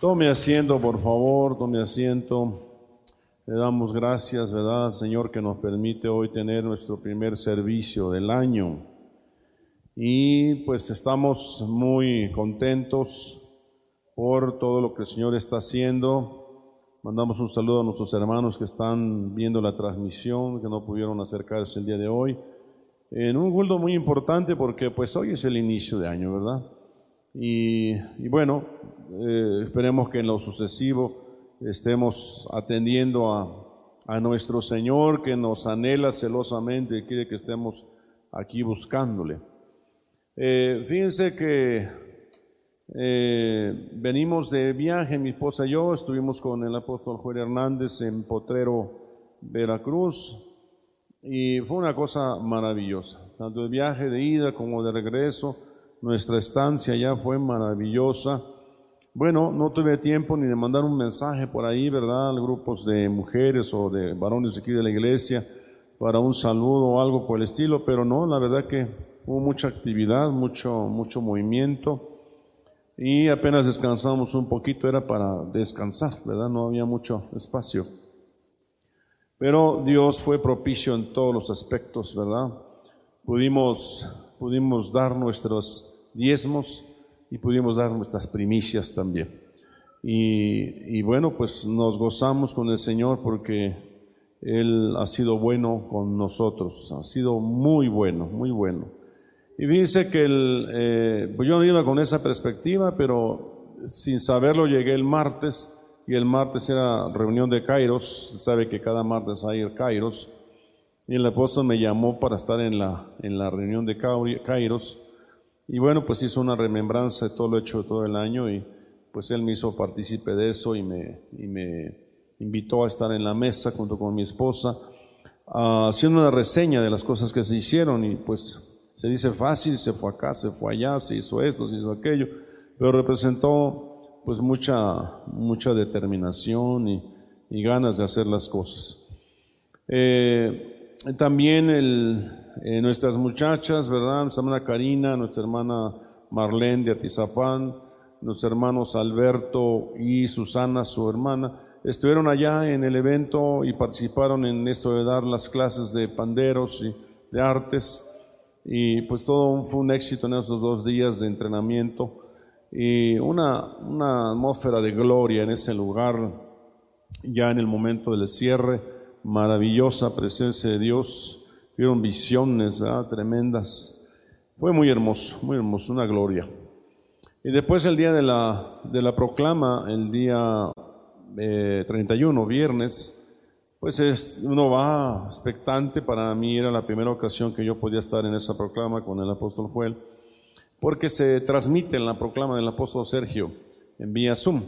Tome asiento, por favor, tome asiento. Le damos gracias, ¿verdad, Señor, que nos permite hoy tener nuestro primer servicio del año. Y pues estamos muy contentos por todo lo que el Señor está haciendo. Mandamos un saludo a nuestros hermanos que están viendo la transmisión, que no pudieron acercarse el día de hoy. En un culto muy importante porque pues hoy es el inicio de año, ¿verdad? Y, bueno, eh, esperemos que en lo sucesivo estemos atendiendo a, a, nuestro Señor que nos anhela celosamente y quiere que estemos aquí buscándole. Eh, fíjense que eh, venimos de viaje, mi esposa y yo, estuvimos con el apóstol Juan Hernández en Potrero, Veracruz, y fue una cosa maravillosa, tanto el viaje de ida como de regreso, nuestra estancia ya fue maravillosa. Bueno, no tuve tiempo ni de mandar un mensaje por ahí, ¿verdad? A grupos de mujeres o de varones aquí de la iglesia para un saludo o algo por el estilo, pero no, la verdad que hubo mucha actividad, mucho, mucho movimiento y apenas descansamos un poquito, era para descansar, ¿verdad? No había mucho espacio. Pero Dios fue propicio en todos los aspectos, ¿verdad? Pudimos, pudimos dar nuestros diezmos y pudimos dar nuestras primicias también. Y, bueno, pues nos gozamos con el Señor porque Él ha sido bueno con nosotros, ha sido muy bueno, muy bueno. Y dice que el, eh, pues yo no iba con esa perspectiva, pero sin saberlo llegué el martes y el martes era reunión de Kairos, sabe que cada martes hay Kairos, y el apóstol me llamó para estar en la, en la reunión de Kairos y bueno, pues hizo una remembranza de todo lo hecho todo el año y pues él me hizo partícipe de eso y me, y me invitó a estar en la mesa junto con mi esposa, uh, haciendo una reseña de las cosas que se hicieron y pues se dice fácil, se fue acá, se fue allá, se hizo esto, se hizo aquello, pero representó pues mucha, mucha determinación y, y ganas de hacer las cosas. Eh, también el, eh, nuestras muchachas, ¿verdad? Nuestra hermana Karina, nuestra hermana Marlene de Atizapán, nuestros hermanos Alberto y Susana, su hermana, estuvieron allá en el evento y participaron en esto de dar las clases de panderos y de artes. Y pues todo fue un éxito en esos dos días de entrenamiento y una, una atmósfera de gloria en ese lugar, ya en el momento del cierre, maravillosa presencia de Dios vieron visiones tremendas. Fue muy hermoso, muy hermoso, una gloria. Y después el día de la, de la proclama, el día 31, eh, viernes, pues es, uno va expectante. Para mí era la primera ocasión que yo podía estar en esa proclama con el apóstol Joel, porque se transmite en la proclama del apóstol Sergio en vía Zoom.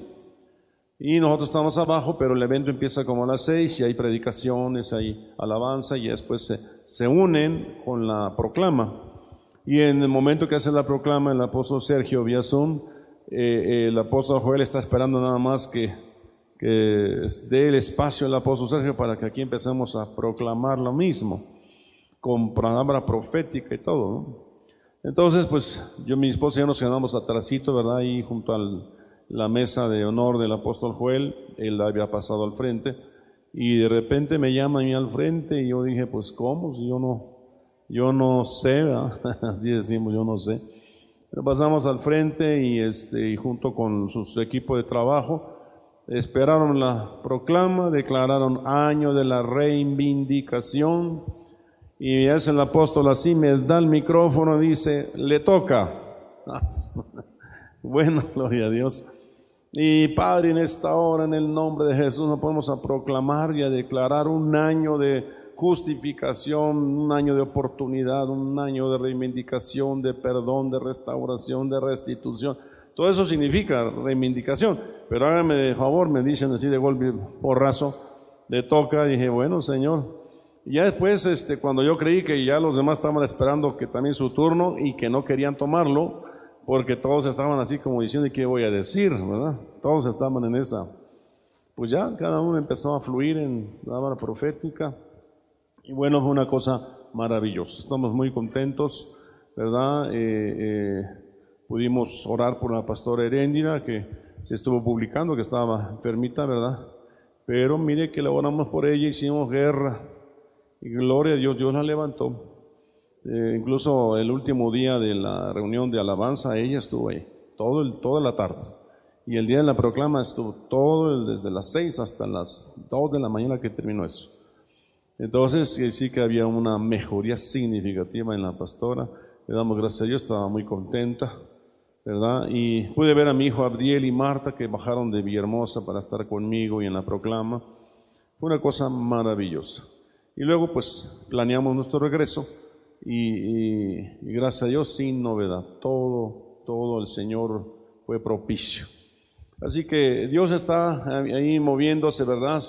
Y nosotros estamos abajo, pero el evento empieza como a las seis y hay predicaciones, hay alabanza y después se, se unen con la proclama. Y en el momento que hace la proclama el apóstol Sergio vía Zoom, eh, el apóstol Joel está esperando nada más que, que dé el espacio al apóstol Sergio para que aquí empecemos a proclamar lo mismo, con palabra profética y todo. Entonces, pues yo, mi esposa y yo nos quedamos atrásito, ¿verdad? Ahí junto al la mesa de honor del apóstol Joel, él había pasado al frente, y de repente me llama a mí al frente y yo dije, pues ¿cómo? Si yo no, yo no sé, así decimos, yo no sé. Pasamos al frente y, este, y junto con su equipo de trabajo esperaron la proclama, declararon año de la reivindicación y es el apóstol así, me da el micrófono dice, le toca. Bueno, gloria a Dios. Y Padre, en esta hora, en el nombre de Jesús, nos podemos a proclamar y a declarar un año de justificación, un año de oportunidad, un año de reivindicación, de perdón, de restauración, de restitución. Todo eso significa reivindicación. Pero hágame de favor, me dicen así de golpe porrazo, le toca, dije, bueno, Señor. Y ya después, este, cuando yo creí que ya los demás estaban esperando que también su turno y que no querían tomarlo, porque todos estaban así como diciendo, ¿y qué voy a decir? ¿verdad? Todos estaban en esa. Pues ya cada uno empezó a fluir en la palabra profética. Y bueno, fue una cosa maravillosa. Estamos muy contentos, ¿verdad? Eh, eh, pudimos orar por la pastora Heréndira, que se estuvo publicando que estaba enfermita, ¿verdad? Pero mire que le oramos por ella, hicimos guerra. Y gloria a Dios, Dios la levantó. Eh, incluso el último día de la reunión de alabanza, ella estuvo ahí, todo el, toda la tarde. Y el día de la proclama estuvo todo el, desde las 6 hasta las 2 de la mañana que terminó eso. Entonces, sí que había una mejoría significativa en la pastora. Le damos gracias a Dios, estaba muy contenta, ¿verdad? Y pude ver a mi hijo Abdiel y Marta que bajaron de Villahermosa para estar conmigo y en la proclama. Fue una cosa maravillosa. Y luego, pues, planeamos nuestro regreso y, gracias a Dios sin novedad. Todo, todo el Señor fue propicio. Así que Dios está ahí moviéndose, ¿verdad? a,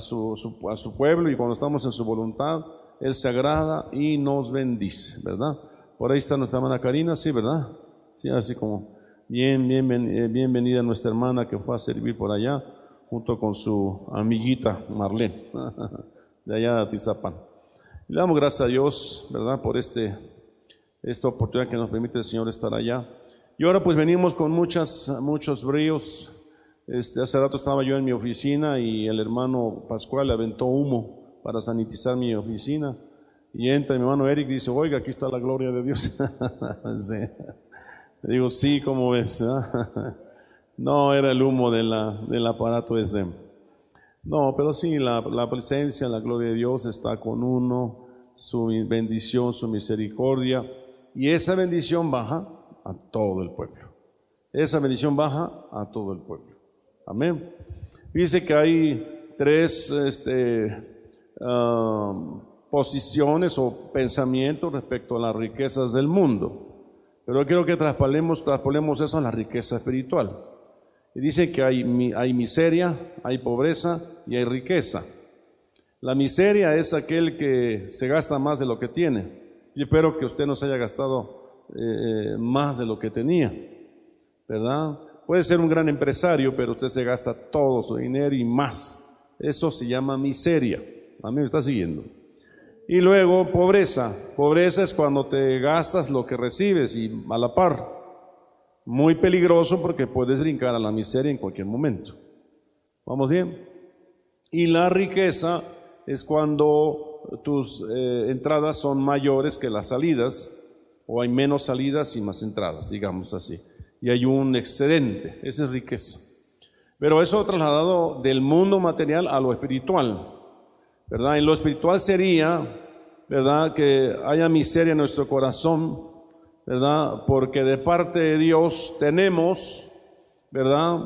su, a su pueblo y cuando estamos en su voluntad, Él se agrada y nos bendice, ¿verdad? Por ahí está nuestra hermana Karina, sí, ¿verdad? Sí, así como bien, bien, eh, bienvenida nuestra hermana que fue a servir por allá junto con su amiguita Marlene, de allá de Tizapan. Le damos gracias a Dios, ¿verdad?, por este, esta oportunidad que nos permite el Señor estar allá. Y ahora pues venimos con muchas, muchos bríos. Este, hace rato estaba yo en mi oficina y el hermano Pascual aventó humo para sanitizar mi oficina. Y entra mi hermano Eric y dice, oiga, aquí está la gloria de Dios. Le digo, sí, ¿cómo ves? no, era el humo de del aparato ese. No, pero sí, la, presencia, la gloria de Dios está con uno, su bendición, su misericordia, y esa bendición baja a todo el pueblo. Esa bendición baja a todo el pueblo. Amén. Dice que hay tres este, um, posiciones o pensamientos respecto a las riquezas del mundo. Pero quiero que traspolemos, traspolemos eso a la riqueza espiritual. Y dice que hay, hay miseria, hay pobreza y hay riqueza. La miseria es aquel que se gasta más de lo que tiene. Yo espero que usted no se haya gastado eh, eh, más de lo que tenía, ¿verdad? Puede ser un gran empresario, pero usted se gasta todo su dinero y más. Eso se llama miseria. A mí me está siguiendo. Y luego pobreza. Pobreza es cuando te gastas lo que recibes y a la par. Muy peligroso porque puedes brincar a la miseria en cualquier momento. ¿Vamos bien? Y la riqueza es cuando tus eh, entradas son mayores que las salidas, o hay menos salidas y más entradas, digamos así. Y hay un excedente, esa es riqueza. Pero eso trasladado del mundo material a lo espiritual, ¿verdad? En lo espiritual sería, ¿verdad? Que haya miseria en nuestro corazón, ¿verdad? Porque de parte de Dios tenemos, ¿verdad?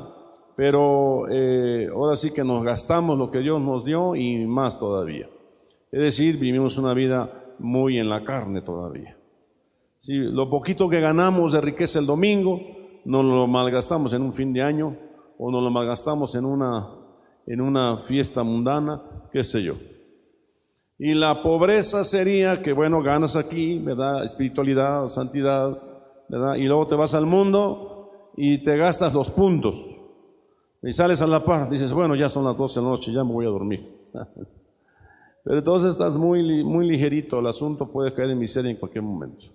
Pero eh, ahora sí que nos gastamos lo que Dios nos dio y más todavía. Es decir, vivimos una vida muy en la carne todavía. Si lo poquito que ganamos de riqueza el domingo, no lo malgastamos en un fin de año o no lo malgastamos en una, en una fiesta mundana, qué sé yo. Y la pobreza sería que, bueno, ganas aquí, ¿verdad? Espiritualidad, santidad, ¿verdad? Y luego te vas al mundo y te gastas los puntos. Y sales a la par, dices, bueno, ya son las 12 de la noche, ya me voy a dormir. Pero entonces estás muy, muy ligerito, el asunto puede caer en miseria en cualquier momento.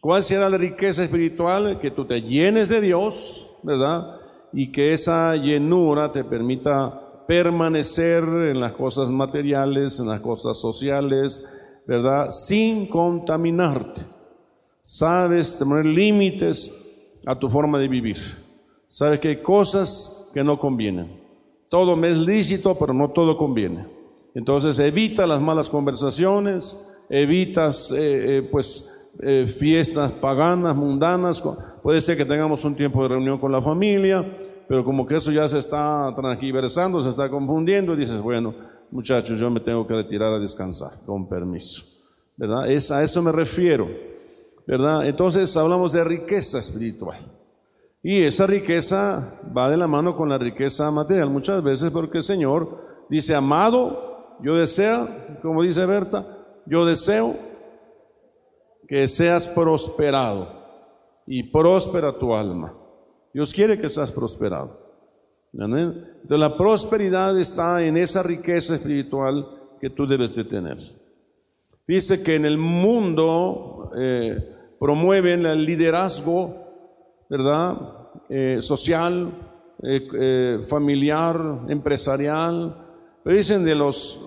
¿Cuál será la riqueza espiritual? Que tú te llenes de Dios, ¿verdad? Y que esa llenura te permita permanecer en las cosas materiales, en las cosas sociales, ¿verdad? Sin contaminarte. Sabes poner límites a tu forma de vivir. Sabes que hay cosas que no convienen. Todo me es lícito, pero no todo conviene. Entonces evita las malas conversaciones, evitas eh, eh, pues eh, fiestas paganas, mundanas. Puede ser que tengamos un tiempo de reunión con la familia, pero como que eso ya se está transgiversando, se está confundiendo, y dices, bueno, muchachos, yo me tengo que retirar a descansar, con permiso. ¿Verdad? Es, a eso me refiero. ¿Verdad? Entonces hablamos de riqueza espiritual. Y esa riqueza va de la mano con la riqueza material, muchas veces porque el Señor dice, amado, yo deseo, como dice Berta, yo deseo que seas prosperado y próspera tu alma. Dios quiere que seas prosperado. Entonces la prosperidad está en esa riqueza espiritual que tú debes de tener. Dice que en el mundo eh, promueven el liderazgo, ¿verdad? eh, social, eh, familiar, empresarial. Pero dicen de los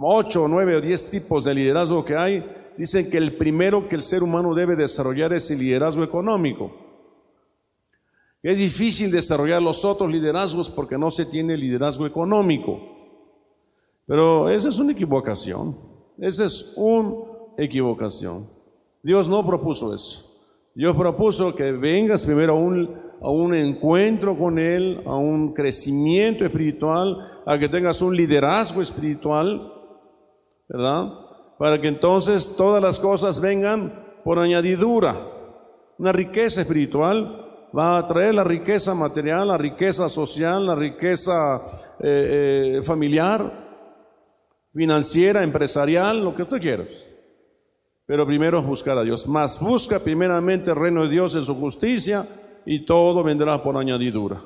ocho, nueve o diez tipos de liderazgo que hay, dicen que el primero que el ser humano debe desarrollar es el liderazgo económico. Es difícil desarrollar los otros liderazgos porque no se tiene liderazgo económico. Pero esa es una equivocación. Esa es una equivocación. Dios no propuso eso. Dios propuso que vengas primero a un, a un encuentro con Él, a un crecimiento espiritual, a que tengas un liderazgo espiritual, ¿verdad? Para que entonces todas las cosas vengan por añadidura. Una riqueza espiritual va a traer la riqueza material, la riqueza social, la riqueza eh, eh, familiar, financiera, empresarial, lo que tú quieras. Pero primero buscar a Dios. Más busca primeramente el reino de Dios en su justicia y todo vendrá por añadidura.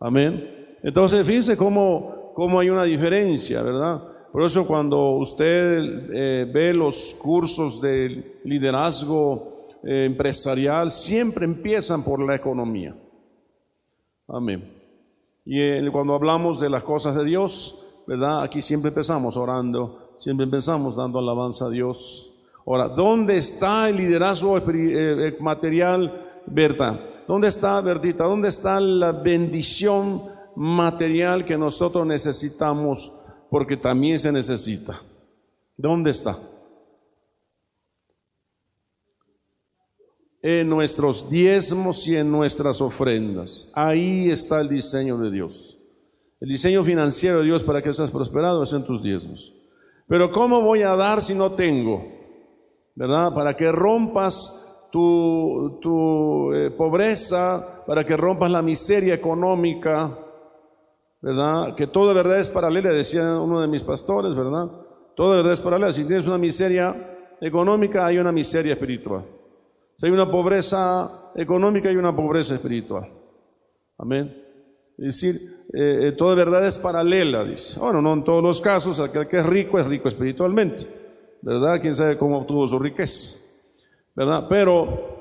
Amén. Entonces, fíjense cómo, cómo hay una diferencia, ¿verdad? Por eso cuando usted eh, ve los cursos de liderazgo, eh, empresarial siempre empiezan por la economía. Amén. Y eh, cuando hablamos de las cosas de Dios, ¿verdad? Aquí siempre empezamos orando, siempre empezamos dando alabanza a Dios. Ahora, ¿dónde está el liderazgo eh, material, Berta? ¿Dónde está, Bertita? ¿Dónde está la bendición material que nosotros necesitamos? Porque también se necesita. ¿Dónde está? En nuestros diezmos y en nuestras ofrendas. Ahí está el diseño de Dios. El diseño financiero de Dios para que seas prosperado es en tus diezmos. Pero ¿cómo voy a dar si no tengo? ¿Verdad? Para que rompas tu, tu eh, pobreza, para que rompas la miseria económica, ¿verdad? Que toda verdad es paralela, decía uno de mis pastores, ¿verdad? Toda verdad es paralela. Si tienes una miseria económica, hay una miseria espiritual. Hay una pobreza económica y una pobreza espiritual. Amén. Es decir, eh, eh, toda verdad es paralela, dice. Bueno, no en todos los casos, aquel que es rico es rico espiritualmente, ¿verdad? Quién sabe cómo obtuvo su riqueza, ¿verdad? Pero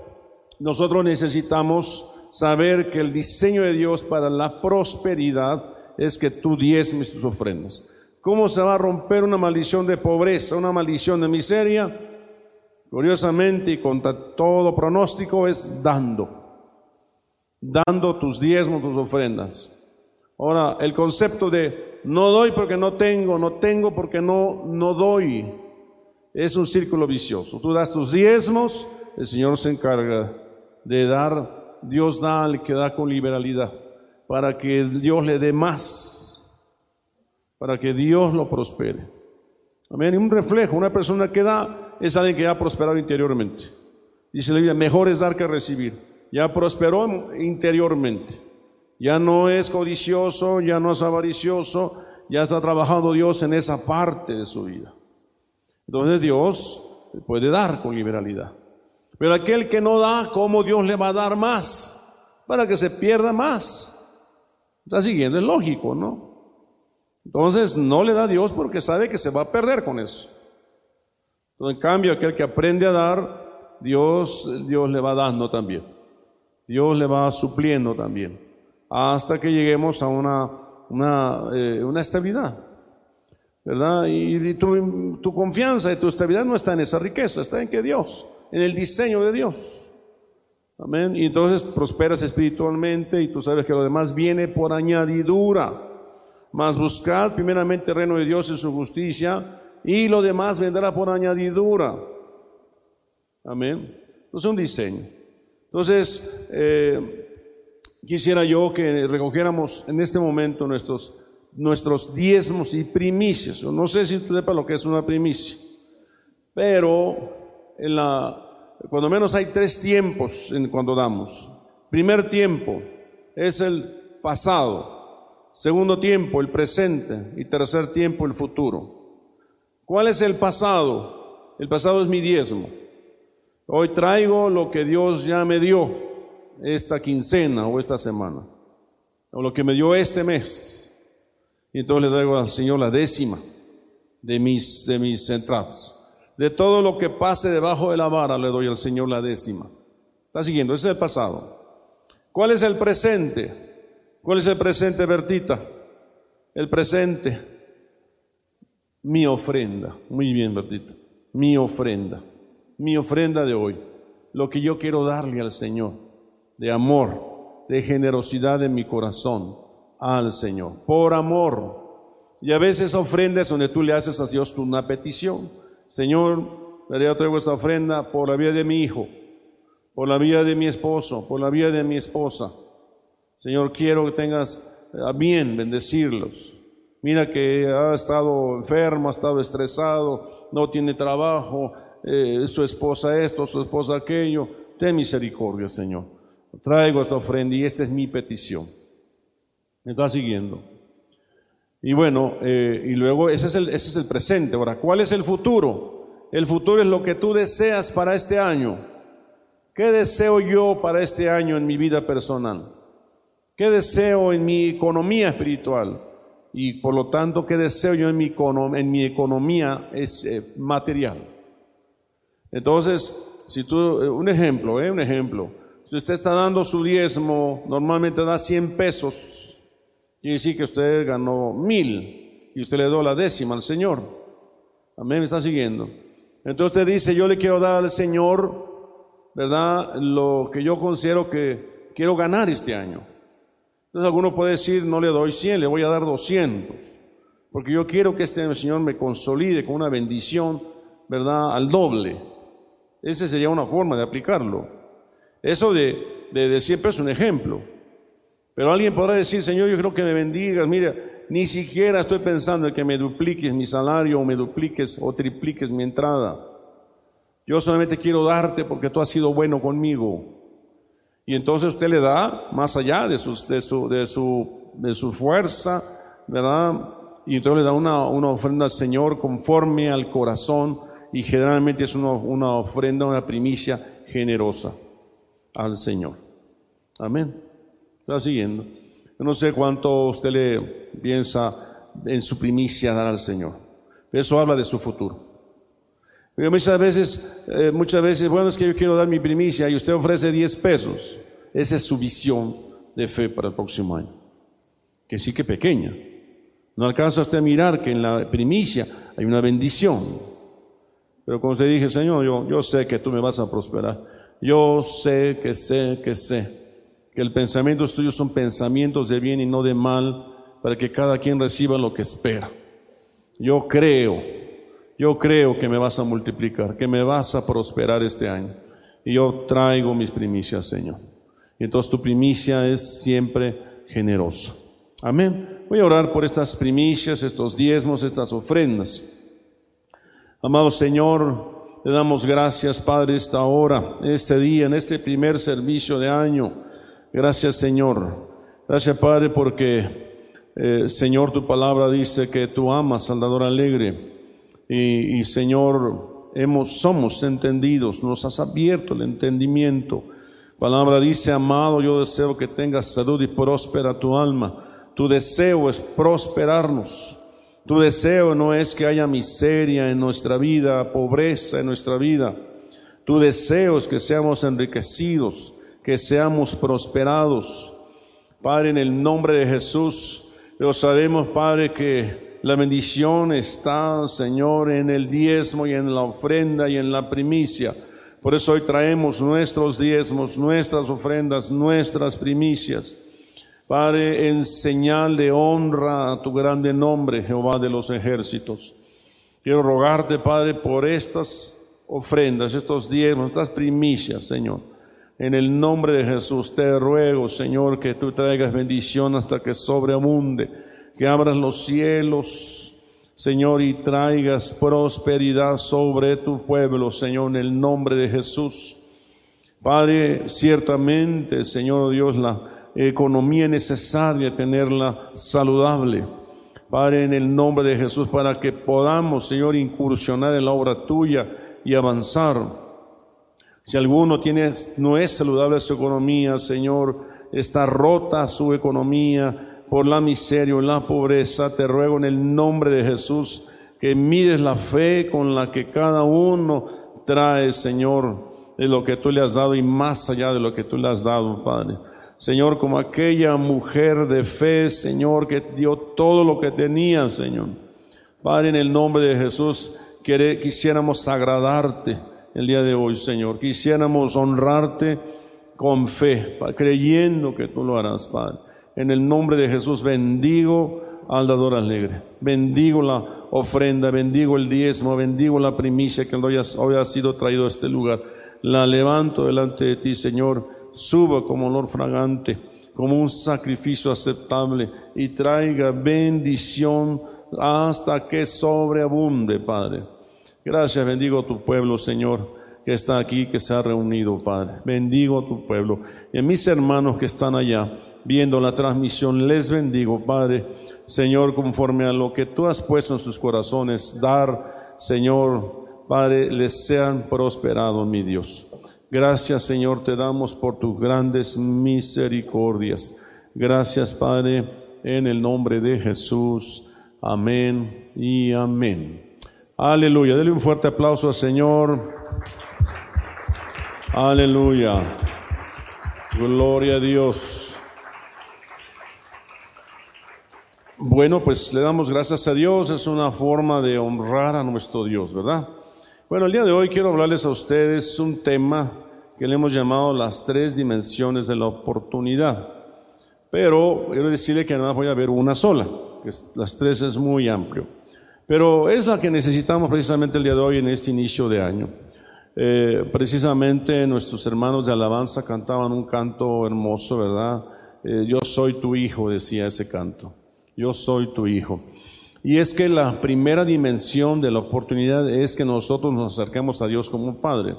nosotros necesitamos saber que el diseño de Dios para la prosperidad es que tú diezmes tus ofrendas. ¿Cómo se va a romper una maldición de pobreza, una maldición de miseria? Curiosamente y contra todo pronóstico es dando, dando tus diezmos, tus ofrendas. Ahora, el concepto de no doy porque no tengo, no tengo porque no, no doy, es un círculo vicioso. Tú das tus diezmos, el Señor se encarga de dar, Dios da al que da con liberalidad, para que Dios le dé más, para que Dios lo prospere. Amén. Un reflejo, una persona que da es alguien que ha prosperado interiormente. Dice la Biblia, mejor es dar que recibir. Ya prosperó interiormente. Ya no es codicioso, ya no es avaricioso, ya está trabajando Dios en esa parte de su vida. Entonces Dios puede dar con liberalidad. Pero aquel que no da, ¿cómo Dios le va a dar más? Para que se pierda más. Está siguiendo, es lógico, ¿no? Entonces no le da Dios porque sabe que se va a perder con eso en cambio, aquel que aprende a dar, Dios, Dios le va dando también. Dios le va supliendo también. Hasta que lleguemos a una, una, eh, una estabilidad. ¿Verdad? Y, tu, tu, confianza y tu estabilidad no está en esa riqueza, está en que Dios, en el diseño de Dios. Amén. Y entonces prosperas espiritualmente y tú sabes que lo demás viene por añadidura. Mas buscad primeramente el reino de Dios y su justicia y lo demás vendrá por añadidura. Amén. Entonces un diseño. Entonces, eh, quisiera yo que recogiéramos en este momento nuestros, nuestros diezmos y primicias. No sé si tú sepas lo que es una primicia, pero en la, cuando menos hay tres tiempos en cuando damos. Primer tiempo es el pasado, segundo tiempo el presente y tercer tiempo el futuro. ¿Cuál es el pasado? El pasado es mi diezmo. Hoy traigo lo que Dios ya me dio esta quincena o esta semana, o lo que me dio este mes. Y entonces le traigo al Señor la décima de mis, de mis entradas. De todo lo que pase debajo de la vara le doy al Señor la décima. Está siguiendo, ese es el pasado. ¿Cuál es el presente? ¿Cuál es el presente, Bertita? El presente, mi ofrenda. Muy bien, Bertita. Mi ofrenda. Mi ofrenda de hoy. Lo que yo quiero darle al Señor. De amor, de generosidad en mi corazón al Señor. Por amor. Y a veces ofrenda es donde tú le haces a Dios una petición. Señor, yo traigo esta ofrenda por la vida de mi hijo por la vida de mi esposo, por la vida de mi esposa. Señor, quiero que tengas a bien bendecirlos. Mira que ha estado enfermo, ha estado estresado, no tiene trabajo, eh, su esposa esto, su esposa aquello. Ten misericordia, Señor. Traigo esta ofrenda y esta es mi petición. ¿Me está siguiendo? Y bueno, eh, y luego ese es, el, ese es el presente. Ahora, ¿cuál es el futuro? El futuro es lo que tú deseas para este año. ¿Qué deseo yo para este año en mi vida personal? ¿Qué deseo en mi economía espiritual? Y por lo tanto, ¿qué deseo yo en mi, en mi economía es, eh, material? Entonces, si tú, eh, un ejemplo, eh, un ejemplo. Si usted está dando su diezmo, normalmente da 100 pesos. Quiere decir que usted ganó mil y usted le dio la décima al Señor. Amén, me está siguiendo. Entonces usted dice, yo le quiero dar al Señor ¿verdad? Lo que yo considero que quiero ganar este año. Entonces alguno puede decir, no le doy 100, le voy a dar 200, porque yo quiero que este Señor me consolide con una bendición, ¿verdad? Al doble. Esa sería una forma de aplicarlo. Eso de, de, de siempre es un ejemplo. Pero alguien podrá decir, Señor, yo creo que me bendigas, mira, ni siquiera estoy pensando en que me dupliques mi salario o me dupliques o tripliques mi entrada. Yo solamente quiero darte porque tú has sido bueno conmigo. Y entonces usted le da más allá de, sus, de, su, de, su, de su fuerza, ¿verdad? Y entonces le da una, una, ofrenda al Señor conforme al corazón y generalmente es una, una ofrenda, una primicia generosa al Señor. Amén. Está siguiendo. Yo no sé cuánto usted le piensa en su primicia dar al Señor. Eso habla de su futuro muchas veces, eh, muchas veces, bueno, es que yo quiero dar mi primicia y usted ofrece 10 pesos. Esa es su visión de fe para el próximo año. Que sí que pequeña. No alcanza usted a mirar que en la primicia hay una bendición. Pero como usted dije, Señor, yo, yo sé que tú me vas a prosperar. Yo sé que sé que sé que el pensamiento tuyo son pensamientos de bien y no de mal, para que cada quien reciba lo que espera. Yo creo yo creo que me vas a multiplicar, que me vas a prosperar este año. Y yo traigo mis primicias, Señor. Y entonces tu primicia es siempre generosa. Amén. Voy a orar por estas primicias, estos diezmos, estas ofrendas. Amado Señor, le damos gracias, Padre, esta hora, este día, en este primer servicio de año. Gracias, Señor. Gracias, Padre, porque, eh, Señor, tu palabra dice que tú amas al alegre y, Señor, hemos, somos entendidos, nos has abierto el entendimiento. Palabra dice, amado, yo deseo que tengas salud y próspera tu alma. Tu deseo es prosperarnos. Tu deseo no es que haya miseria en nuestra vida, pobreza en nuestra vida. Tu deseo es que seamos enriquecidos, que seamos prosperados. Padre, en el nombre de Jesús, lo sabemos, Padre, que la bendición está, Señor, en el diezmo y en la ofrenda y en la primicia. Por eso hoy traemos nuestros diezmos, nuestras ofrendas, nuestras primicias. Padre, en señal de honra a tu grande nombre, Jehová de los ejércitos. Quiero rogarte, Padre, por estas ofrendas, estos diezmos, estas primicias, Señor. En el nombre de Jesús te ruego, Señor, que tú traigas bendición hasta que sobreabunde que abras los cielos, Señor, y traigas prosperidad sobre tu pueblo, Señor, en el nombre de Jesús. Padre, ciertamente, Señor Dios, la economía necesaria tenerla saludable. Padre, en el nombre de Jesús, para que podamos, Señor, incursionar en la obra tuya y avanzar. Si alguno tiene, no es saludable su economía, Señor, está rota su economía, por la miseria o la pobreza, te ruego en el nombre de Jesús que mides la fe con la que cada uno trae, Señor, de lo que tú le has dado y más allá de lo que tú le has dado, Padre. Señor, como aquella mujer de fe, Señor, que dio todo lo que tenía, Señor. Padre, en el nombre de Jesús, quisiéramos agradarte el día de hoy, Señor. Quisiéramos honrarte con fe, creyendo que tú lo harás, Padre. En el nombre de Jesús bendigo al dador alegre. Bendigo la ofrenda, bendigo el diezmo, bendigo la primicia que hoy ha, sido traído a este lugar. La levanto delante de ti, Señor. Suba como olor fragante, como un sacrificio aceptable y traiga bendición hasta que sobreabunde, Padre. Gracias, bendigo a tu pueblo, Señor, que está aquí, que se ha reunido, Padre. Bendigo a tu pueblo. Y a mis hermanos que están allá viendo la transmisión, les bendigo, Padre. Señor, conforme a lo que tú has puesto en sus corazones, dar, Señor, Padre, les sean prosperados, mi Dios. Gracias, Señor, te damos por tus grandes misericordias. Gracias, Padre, en el nombre de Jesús. Amén y amén. Aleluya. Dele un fuerte aplauso al Señor. Aleluya. Gloria a Dios. Bueno, pues le damos gracias a Dios. Es una forma de honrar a nuestro Dios, ¿verdad? Bueno, el día de hoy quiero hablarles a ustedes un tema que le hemos llamado las tres dimensiones de la oportunidad. Pero quiero decirle que nada voy a ver una sola las tres es muy amplio. Pero es la que necesitamos precisamente el día de hoy en este inicio de año. Eh, precisamente nuestros hermanos de alabanza cantaban un canto hermoso, ¿verdad? Eh, yo soy tu hijo, decía ese canto. Yo soy tu hijo. Y es que la primera dimensión de la oportunidad es que nosotros nos acerquemos a Dios como Padre,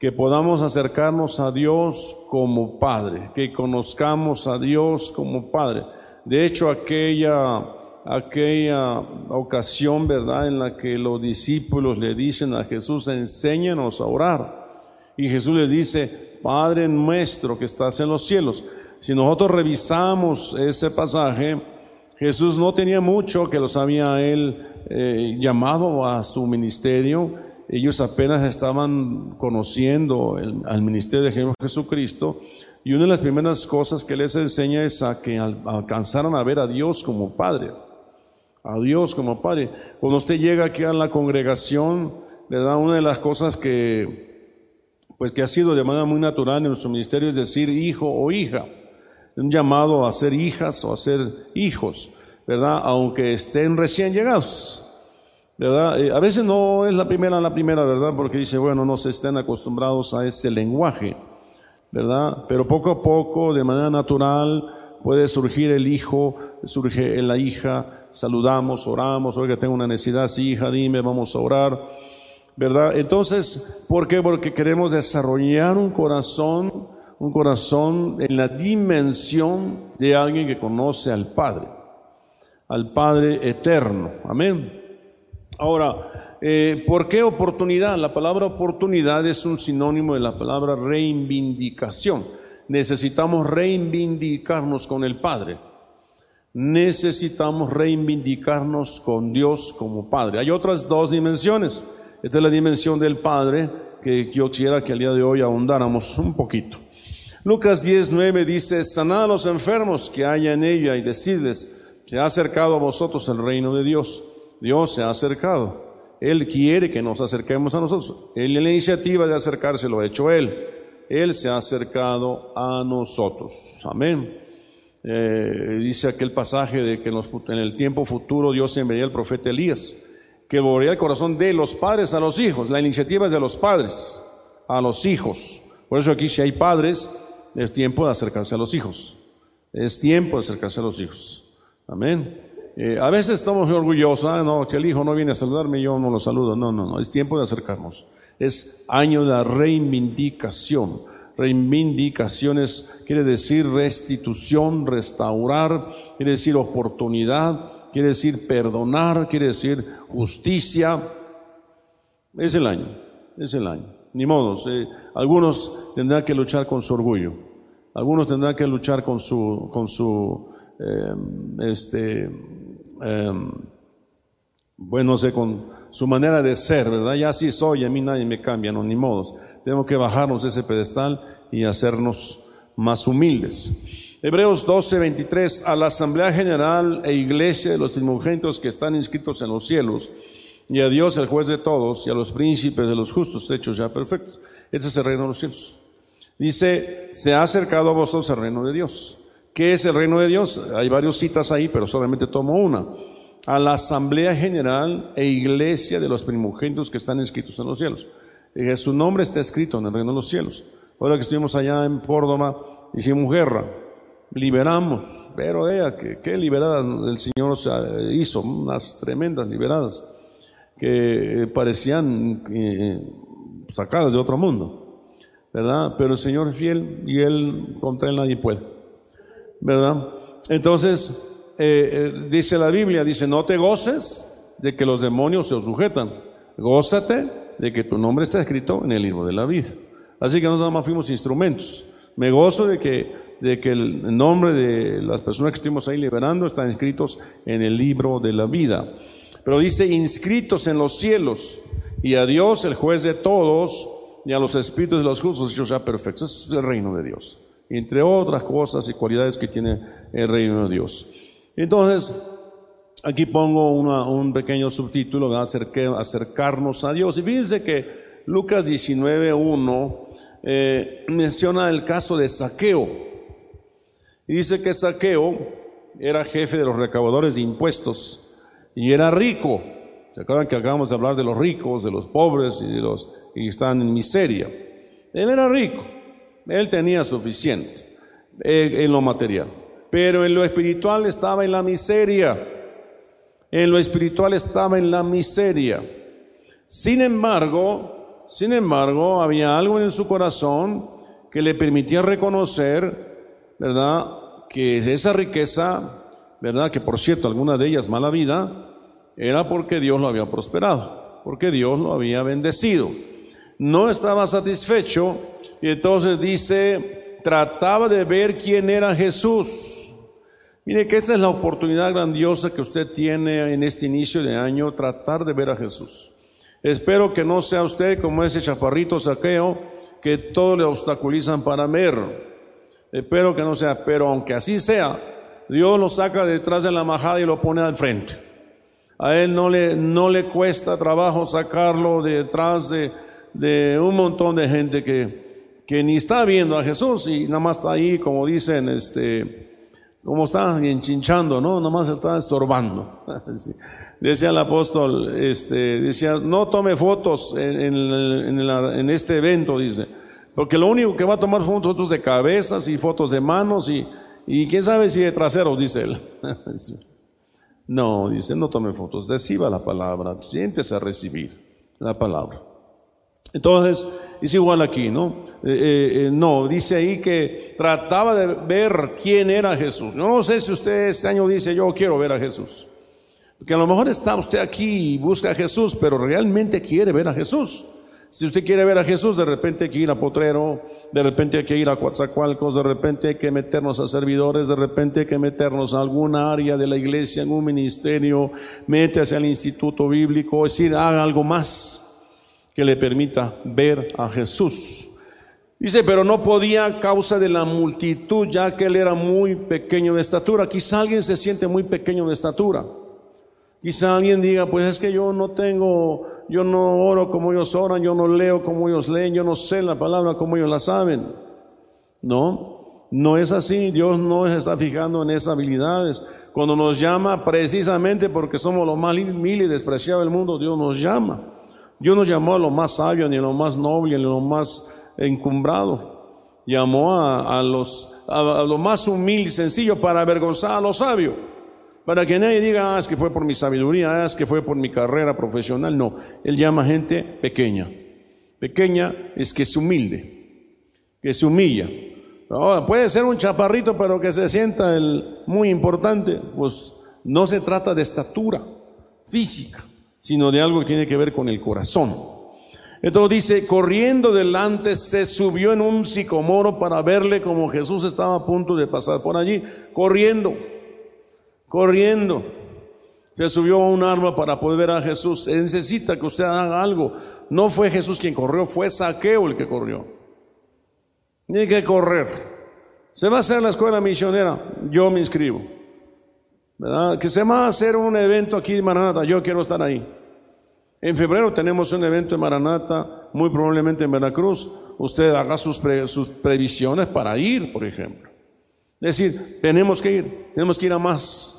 que podamos acercarnos a Dios como Padre, que conozcamos a Dios como Padre. De hecho, aquella, aquella ocasión, ¿verdad?, en la que los discípulos le dicen a Jesús, enséñanos a orar. Y Jesús les dice, Padre nuestro que estás en los cielos. Si nosotros revisamos ese pasaje, Jesús no tenía mucho que los había él eh, llamado a su ministerio. Ellos apenas estaban conociendo al ministerio de Jesucristo y una de las primeras cosas que les enseña es a que alcanzaran a ver a Dios como Padre. A Dios como Padre. Cuando usted llega aquí a la congregación, ¿verdad? Una de las cosas que, pues que ha sido de manera muy natural en nuestro ministerio es decir hijo o hija. Un llamado a ser hijas o a ser hijos, ¿verdad? Aunque estén recién llegados. ¿verdad? Eh, a veces no es la primera la primera, ¿verdad? Porque dice, bueno, no se estén acostumbrados a ese lenguaje. ¿verdad? Pero poco a poco, de manera natural, puede surgir el hijo, surge la hija, saludamos, oramos, oiga, tengo una necesidad, sí, hija, dime, vamos a orar, ¿verdad? Entonces, ¿por qué? Porque queremos desarrollar un corazón, un corazón en la dimensión de alguien que conoce al Padre, al Padre eterno, amén. Ahora, eh, ¿Por qué oportunidad? La palabra oportunidad es un sinónimo de la palabra reivindicación. Necesitamos reivindicarnos con el Padre. Necesitamos reivindicarnos con Dios como Padre. Hay otras dos dimensiones. Esta es la dimensión del Padre que yo quisiera que al día de hoy ahondáramos un poquito. Lucas 10:9 dice, sanad a los enfermos que haya en ella y decidles, se ha acercado a vosotros el reino de Dios. Dios se ha acercado. Él quiere que nos acerquemos a nosotros. Él, la iniciativa de acercarse lo ha hecho Él. Él se ha acercado a nosotros. Amén. Eh, dice aquel pasaje de que en, el tiempo futuro Dios enviaría al profeta Elías, que volvería el corazón de los padres a los hijos. La iniciativa es de los padres a los hijos. Por eso aquí si hay padres, es tiempo de acercarse a los hijos. Es tiempo de acercarse a los hijos. Amén. Eh, a veces estamos orgullosos, ah, no, que el hijo no viene a saludarme, yo no lo saludo. No, no, no, es tiempo de acercarnos. Es año de reivindicación. Reivindicaciones quiere decir restitución, restaurar, quiere decir oportunidad, quiere decir perdonar, quiere decir justicia. Es el año, es el año. Ni modos, eh, algunos tendrán que luchar con su orgullo, algunos tendrán que luchar con su, con su eh, este, Em, bueno, con su manera de ser, ¿verdad? Ya así soy, a mí nadie me cambia, no, ni modos. Tenemos que bajarnos ese pedestal y hacernos más humildes. Hebreos 12, 23, a la Asamblea General e Iglesia de los primogénitos que están inscritos en los cielos, y a Dios, el juez de todos, y a los príncipes de los justos, hechos ya perfectos. Este es el reino de los cielos. Dice, se ha acercado a vosotros el reino de Dios. ¿Qué es el reino de Dios? Hay varias citas ahí, pero solamente tomo una. A la Asamblea General e Iglesia de los primogénitos que están inscritos en los cielos. Su nombre está escrito en el reino de los cielos. Ahora que estuvimos allá en Córdoba, hicimos guerra liberamos, pero ella, que, qué liberada el Señor hizo, unas tremendas liberadas que parecían eh, sacadas de otro mundo, ¿verdad? Pero el Señor es fiel y Él contra Él nadie puede, ¿verdad? Entonces, eh, eh, dice la Biblia, dice, no te goces de que los demonios se sujetan, gózate de que tu nombre está escrito en el libro de la vida. Así que nosotros nada más fuimos instrumentos. Me gozo de que de que el nombre de las personas que estuvimos ahí liberando están inscritos en el libro de la vida. Pero dice inscritos en los cielos y a Dios, el juez de todos, y a los espíritus de los justos, ellos ya perfectos. Eso es el reino de Dios. Entre otras cosas y cualidades que tiene el reino de Dios. Entonces, aquí pongo un pequeño subtítulo, acercarnos a Dios. Y fíjense que Lucas 19.1 eh, menciona el caso de saqueo. Y dice que Saqueo era jefe de los recaudadores de impuestos y era rico. ¿Se acuerdan que acabamos de hablar de los ricos, de los pobres y de los que están en miseria? Él era rico, él tenía suficiente en lo material, pero en lo espiritual estaba en la miseria. En lo espiritual estaba en la miseria. Sin embargo, sin embargo, había algo en su corazón que le permitía reconocer ¿verdad? Que esa riqueza, ¿verdad? Que por cierto, alguna de ellas mala vida, era porque Dios lo había prosperado, porque Dios lo había bendecido. No estaba satisfecho y entonces dice, trataba de ver quién era Jesús. Mire que esta es la oportunidad grandiosa que usted tiene en este inicio de año, tratar de ver a Jesús. Espero que no sea usted como ese chaparrito saqueo que todo le obstaculizan para ver. Espero que no sea, pero aunque así sea, Dios lo saca detrás de la majada y lo pone al frente. A él no le, no le cuesta trabajo sacarlo detrás de, de un montón de gente que, que, ni está viendo a Jesús y nada más está ahí, como dicen, este, como está enchinchando, ¿no? Nada más está estorbando. Decía el apóstol, este, decía, no tome fotos en, en, en este evento, dice porque lo único que va a tomar son fotos de cabezas y fotos de manos y, y quién sabe si de traseros, dice él. no, dice, no tome fotos, reciba la palabra, siéntese a recibir la palabra. Entonces, es igual aquí, ¿no? Eh, eh, eh, no, dice ahí que trataba de ver quién era Jesús. no sé si usted este año dice, yo quiero ver a Jesús. Porque a lo mejor está usted aquí y busca a Jesús, pero realmente quiere ver a Jesús. Si usted quiere ver a Jesús, de repente hay que ir a Potrero, de repente hay que ir a Coatzacoalcos, de repente hay que meternos a servidores, de repente hay que meternos a alguna área de la iglesia, en un ministerio, métase al instituto bíblico, es decir, haga algo más que le permita ver a Jesús. Dice, pero no podía a causa de la multitud, ya que él era muy pequeño de estatura. Quizá alguien se siente muy pequeño de estatura. Quizá alguien diga, pues es que yo no tengo yo no oro como ellos oran, yo no leo como ellos leen, yo no sé la palabra como ellos la saben. No, no es así. Dios no se está fijando en esas habilidades. Cuando nos llama, precisamente porque somos lo más mil y despreciado del mundo, Dios nos llama. Dios nos llamó a lo más sabio, ni a lo más noble, ni a lo más encumbrado. Llamó a, los, a, lo más humilde y sencillo para avergonzar a los sabios. Para que nadie diga, ah, es que fue por mi sabiduría, ah, es que fue por mi carrera profesional. No, él llama gente pequeña. Pequeña es que es humilde, que se humilla. puede ser un chaparrito, pero que se sienta el muy importante. Pues no se trata de estatura física, sino de algo que tiene que ver con el corazón. Entonces dice, corriendo delante se subió en un sicomoro para verle como Jesús estaba a punto de pasar por allí, corriendo corriendo. Se subió a un arma para poder ver a Jesús. Se necesita que usted haga algo. No fue Jesús quien corrió, fue Saqueo el que corrió. Tiene que correr. Se va a hacer la escuela misionera, yo me inscribo. ¿Verdad? Que se va a hacer un evento aquí en Maranata, yo quiero estar ahí. En febrero tenemos un evento en Maranata, muy probablemente en Veracruz. Usted haga sus, sus previsiones para ir, por ejemplo. Es decir, tenemos que ir, tenemos que ir a más.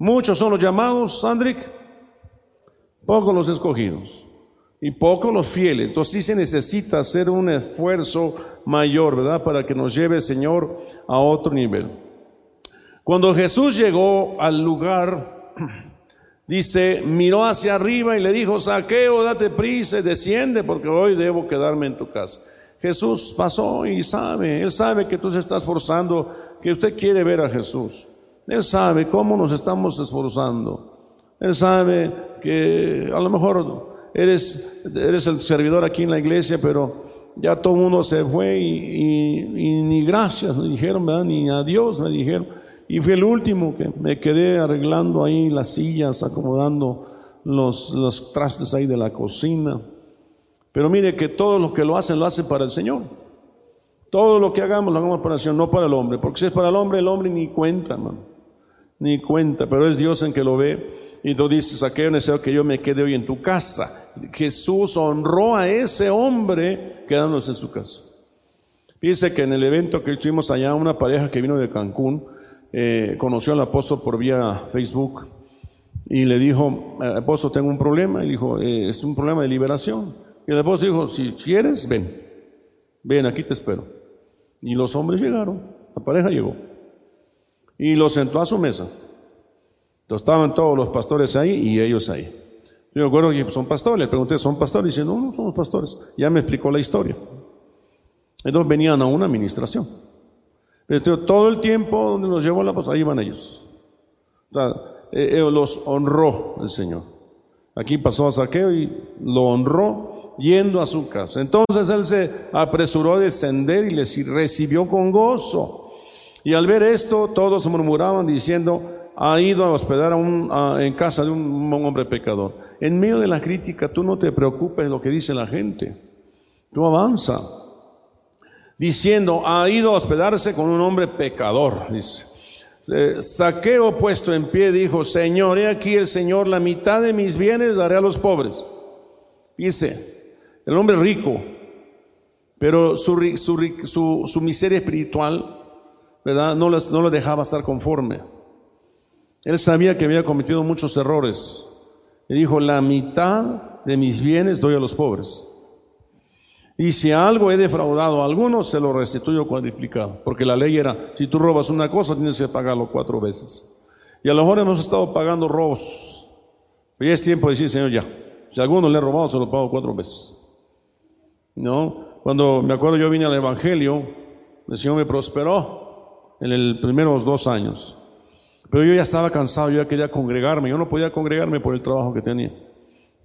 Muchos son los llamados, Sandrick, pocos los escogidos y pocos los fieles. Entonces sí se necesita hacer un esfuerzo mayor, ¿verdad? Para que nos lleve el Señor a otro nivel. Cuando Jesús llegó al lugar, dice, miró hacia arriba y le dijo, saqueo, date prisa desciende porque hoy debo quedarme en tu casa. Jesús pasó y sabe, Él sabe que tú se estás forzando, que usted quiere ver a Jesús. Él sabe cómo nos estamos esforzando. Él sabe que a lo mejor eres, eres el servidor aquí en la iglesia, pero ya todo el mundo se fue y, ni gracias me dijeron, ¿verdad? ni adiós me dijeron. Y fui el último que me quedé arreglando ahí las sillas, acomodando los, los trastes ahí de la cocina. Pero mire que todo lo que lo hacen, lo hacen para el Señor. Todo lo que hagamos, lo hagamos para el Señor, no para el hombre. Porque si es para el hombre, el hombre ni cuenta, hermano. Ni cuenta. Pero es Dios en que lo ve. Y tú dices, aquello necesario que yo me quede hoy en tu casa. Jesús honró a ese hombre quedándose en su casa. Dice que en el evento que estuvimos allá, una pareja que vino de Cancún, eh, conoció al apóstol por vía Facebook y le dijo, apóstol, tengo un problema. Y dijo, eh, es un problema de liberación. Y el apóstol dijo, si quieres, ven, ven, aquí te espero. Y los hombres llegaron, la pareja llegó. Y los sentó a su mesa. Entonces estaban todos los pastores ahí y ellos ahí. Yo me acuerdo que son pastores, le pregunté, ¿son pastores? Y dice, no, no somos pastores. Ya me explicó la historia. Entonces venían a una administración. Pero todo el tiempo donde nos llevó la pues ahí van ellos. O sea, eh, eh, los honró el Señor. Aquí pasó a Saqueo y lo honró yendo a su casa. Entonces él se apresuró a descender y les recibió con gozo. Y al ver esto, todos murmuraban diciendo, ha ido a hospedar en casa de un, hombre pecador. En medio de la crítica, tú no te preocupes de lo que dice la gente. Tú avanza. Diciendo, ha ido a hospedarse con un hombre pecador, dice. Eh, saqueo puesto en pie dijo, Señor, he aquí el Señor, la mitad de mis bienes daré a los pobres. Dice, el hombre rico, pero su, miseria espiritual, ¿verdad? No, no lo dejaba estar conforme. Él sabía que había cometido muchos errores. Y dijo, la mitad de mis bienes doy a los pobres. Y si algo he defraudado a alguno, se lo restituyo cuadriplicado. Porque la ley era, si tú robas una cosa, tienes que pagarlo cuatro veces. Y a lo mejor hemos estado pagando robos. Pero ya es tiempo de decir, Señor, ya. Si a alguno le he robado, se lo pago cuatro veces. ¿no? Cuando me acuerdo yo vine al Evangelio, el Señor me prosperó en los primeros dos años. Pero yo ya estaba cansado, yo ya quería congregarme, yo no podía congregarme por el trabajo que tenía.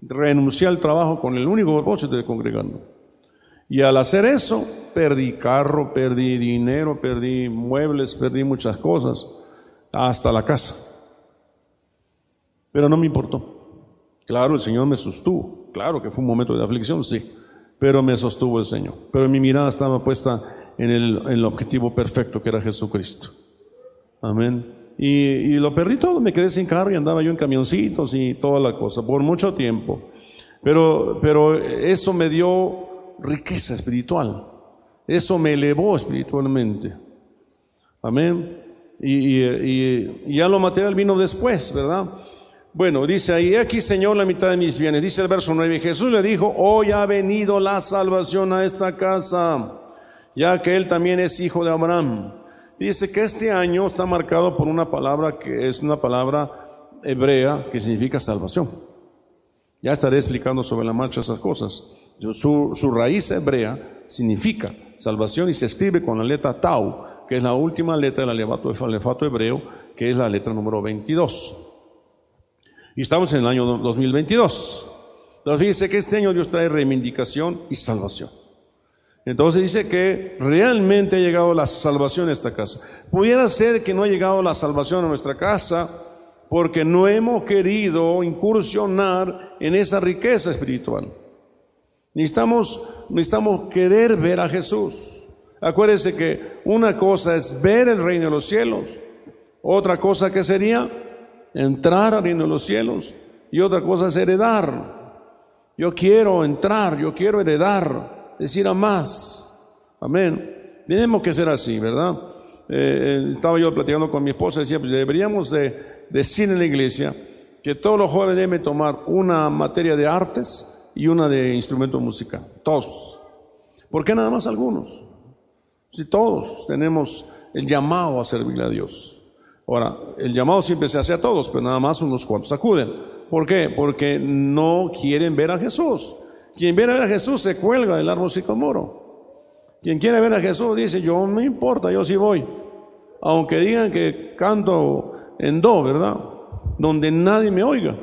Renuncié al trabajo con el único propósito de congregarme. Y al hacer eso, perdí carro, perdí dinero, perdí muebles, perdí muchas cosas, hasta la casa. Pero no me importó. Claro, el Señor me sostuvo. Claro que fue un momento de aflicción, sí pero me sostuvo el Señor. Pero mi mirada estaba puesta en el, objetivo perfecto que era Jesucristo. Amén. Y, lo perdí todo, me quedé sin carro y andaba yo en camioncitos y toda la cosa, por mucho tiempo. Pero, pero eso me dio riqueza espiritual, eso me elevó espiritualmente. Amén. Y, y ya lo material vino después, ¿verdad? Bueno, dice ahí, aquí Señor la mitad de mis bienes. Dice el verso 9, Jesús le dijo, hoy ha venido la salvación a esta casa, ya que él también es hijo de Abraham. Dice que este año está marcado por una palabra que es una palabra hebrea que significa salvación. Ya estaré explicando sobre la marcha esas cosas. Su, raíz hebrea significa salvación y se escribe con la letra tau, que es la última letra del alefato hebreo, que es la letra número 22. Y estamos en el año 2022. Pero fíjense que este año Dios trae reivindicación y salvación. Entonces dice que realmente ha llegado la salvación a esta casa. Pudiera ser que no ha llegado la salvación a nuestra casa porque no hemos querido incursionar en esa riqueza espiritual. Necesitamos, necesitamos querer ver a Jesús. Acuérdese que una cosa es ver el reino de los cielos, otra cosa que sería entrar al reino de los cielos y otra cosa es heredar. Yo quiero entrar, yo quiero heredar, decir a más. Amén. Tenemos que ser así, ¿verdad? Eh, eh, estaba yo platicando con mi esposa, decía, pues deberíamos de decir en la iglesia que todos los jóvenes deben tomar una materia de artes y una de instrumento musical, todos. ¿Por qué nada más algunos? Si todos tenemos el llamado a servirle a Dios. Ahora, el llamado siempre se hace a todos, pero nada más unos cuantos acuden. ¿Por qué? Porque no quieren ver a Jesús. Quien viene a ver a Jesús se cuelga del árbol sicomoro. Quien quiere ver a Jesús dice, yo no importa, yo sí voy. Aunque digan que canto en do, ¿verdad? Donde nadie me oiga.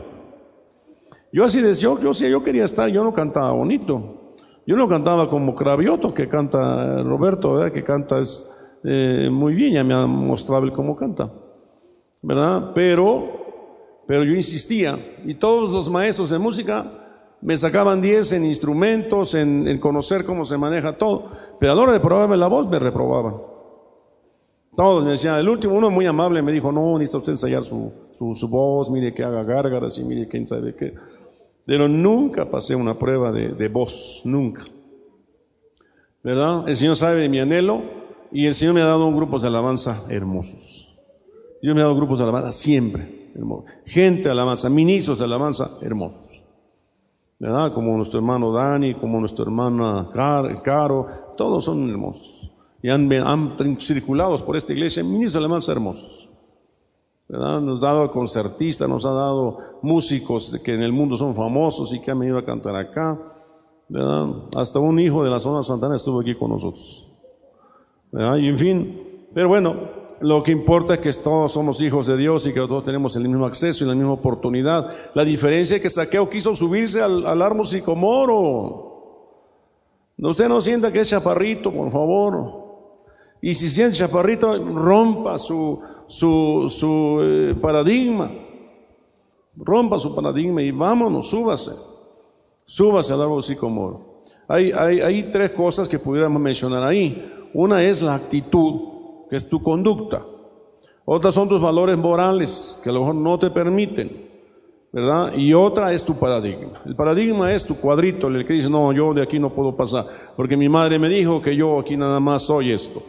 Yo así decía, yo, sí, yo quería estar, yo no cantaba bonito. Yo no cantaba como Cravioto, que canta Roberto, ¿verdad? Que canta es eh, muy bien, ya me ha mostrado el cómo canta. ¿Verdad? Pero pero yo insistía y todos los maestros de música me sacaban 10 en instrumentos, en, conocer cómo se maneja todo, pero a la hora de probarme la voz me reprobaban. Todos me decían, el último uno muy amable me dijo, no, necesita usted ensayar su, su, voz, mire que haga gárgaras y mire quién sabe qué. Pero nunca pasé una prueba de, de voz, nunca. ¿Verdad? El Señor sabe de mi anhelo y el Señor me ha dado grupos de alabanza hermosos. Dios me ha dado grupos de alabanza siempre gente de alabanza, ministros de alabanza hermosos. ¿Verdad? Como nuestro hermano Dani, como nuestra hermana Caro, todos son hermosos. Y han, han circulados por esta iglesia ministros alabanza hermosos. ¿verdad? Nos ha dado concertistas, nos ha dado músicos que en el mundo son famosos y que han venido a cantar acá. ¿verdad? Hasta un hijo de la zona Santana estuvo aquí con nosotros. ¿verdad? Y en fin, pero bueno, lo que importa es que todos somos hijos de Dios y que todos tenemos el mismo acceso y la misma oportunidad. La diferencia es que Saqueo quiso subirse al, al árbol sicomoro. Usted no sienta que es chaparrito, por favor. Y si siente chaparrito, rompa su, su, su eh, paradigma. Rompa su paradigma y vámonos, súbase. Súbase al árbol sicomoro. Hay, hay, hay tres cosas que pudiéramos mencionar ahí. Una es la actitud es tu conducta. Otras son tus valores morales, que a lo mejor no te permiten, ¿verdad? Y otra es tu paradigma. El paradigma es tu cuadrito, el que dice, no, yo de aquí no puedo pasar, porque mi madre me dijo que yo aquí nada más soy esto.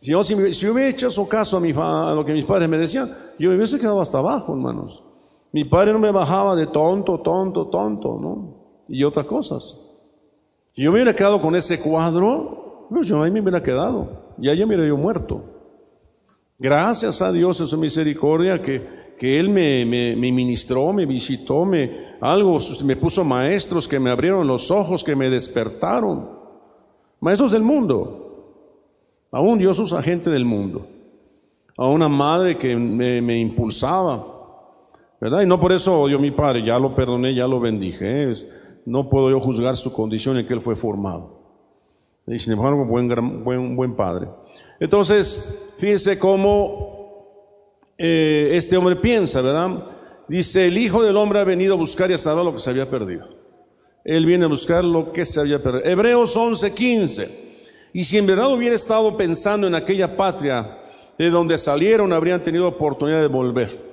Si yo, si, hubiera hecho su caso a, mi, a lo que mis padres me decían, yo me hubiese quedado hasta abajo, hermanos. Mi padre no me bajaba de tonto, tonto, tonto, ¿no? Y otras cosas. Si yo me hubiera quedado con ese cuadro, pues yo ahí me hubiera quedado ya ya me yo muerto. Gracias a Dios en su misericordia que, que Él me, me, ministró, me visitó, me, algo, me puso maestros que me abrieron los ojos, que me despertaron. Maestros del mundo. Aún Dios usa gente del mundo. A una madre que me, impulsaba. ¿Verdad? Y no por eso odio a mi padre, ya lo perdoné, ya lo bendije. no puedo yo juzgar su condición en que él fue formado. Y sin embargo, buen, padre. Entonces, fíjense cómo eh, este hombre piensa, ¿verdad? Dice, el Hijo del Hombre ha venido a buscar y a salvar lo que se había perdido. Él viene a buscar lo que se había perdido. Hebreos 11, 15. Y si en verdad hubiera estado pensando en aquella patria de donde salieron, habrían tenido oportunidad de volver.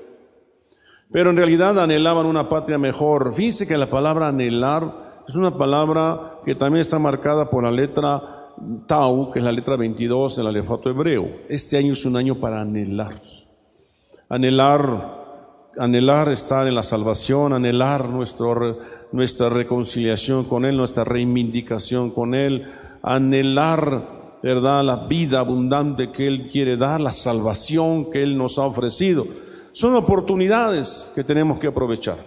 Pero en realidad anhelaban una patria mejor. Fíjense que la palabra anhelar es una palabra que también está marcada por la letra Tau, que es la letra 22 del alefato hebreo. Este año es un año para anhelar. Anhelar, anhelar estar en la salvación, anhelar nuestro, nuestra reconciliación con Él, nuestra reivindicación con Él, anhelar, ¿verdad?, la vida abundante que Él quiere dar, la salvación que Él nos ha ofrecido. Son oportunidades que tenemos que aprovechar.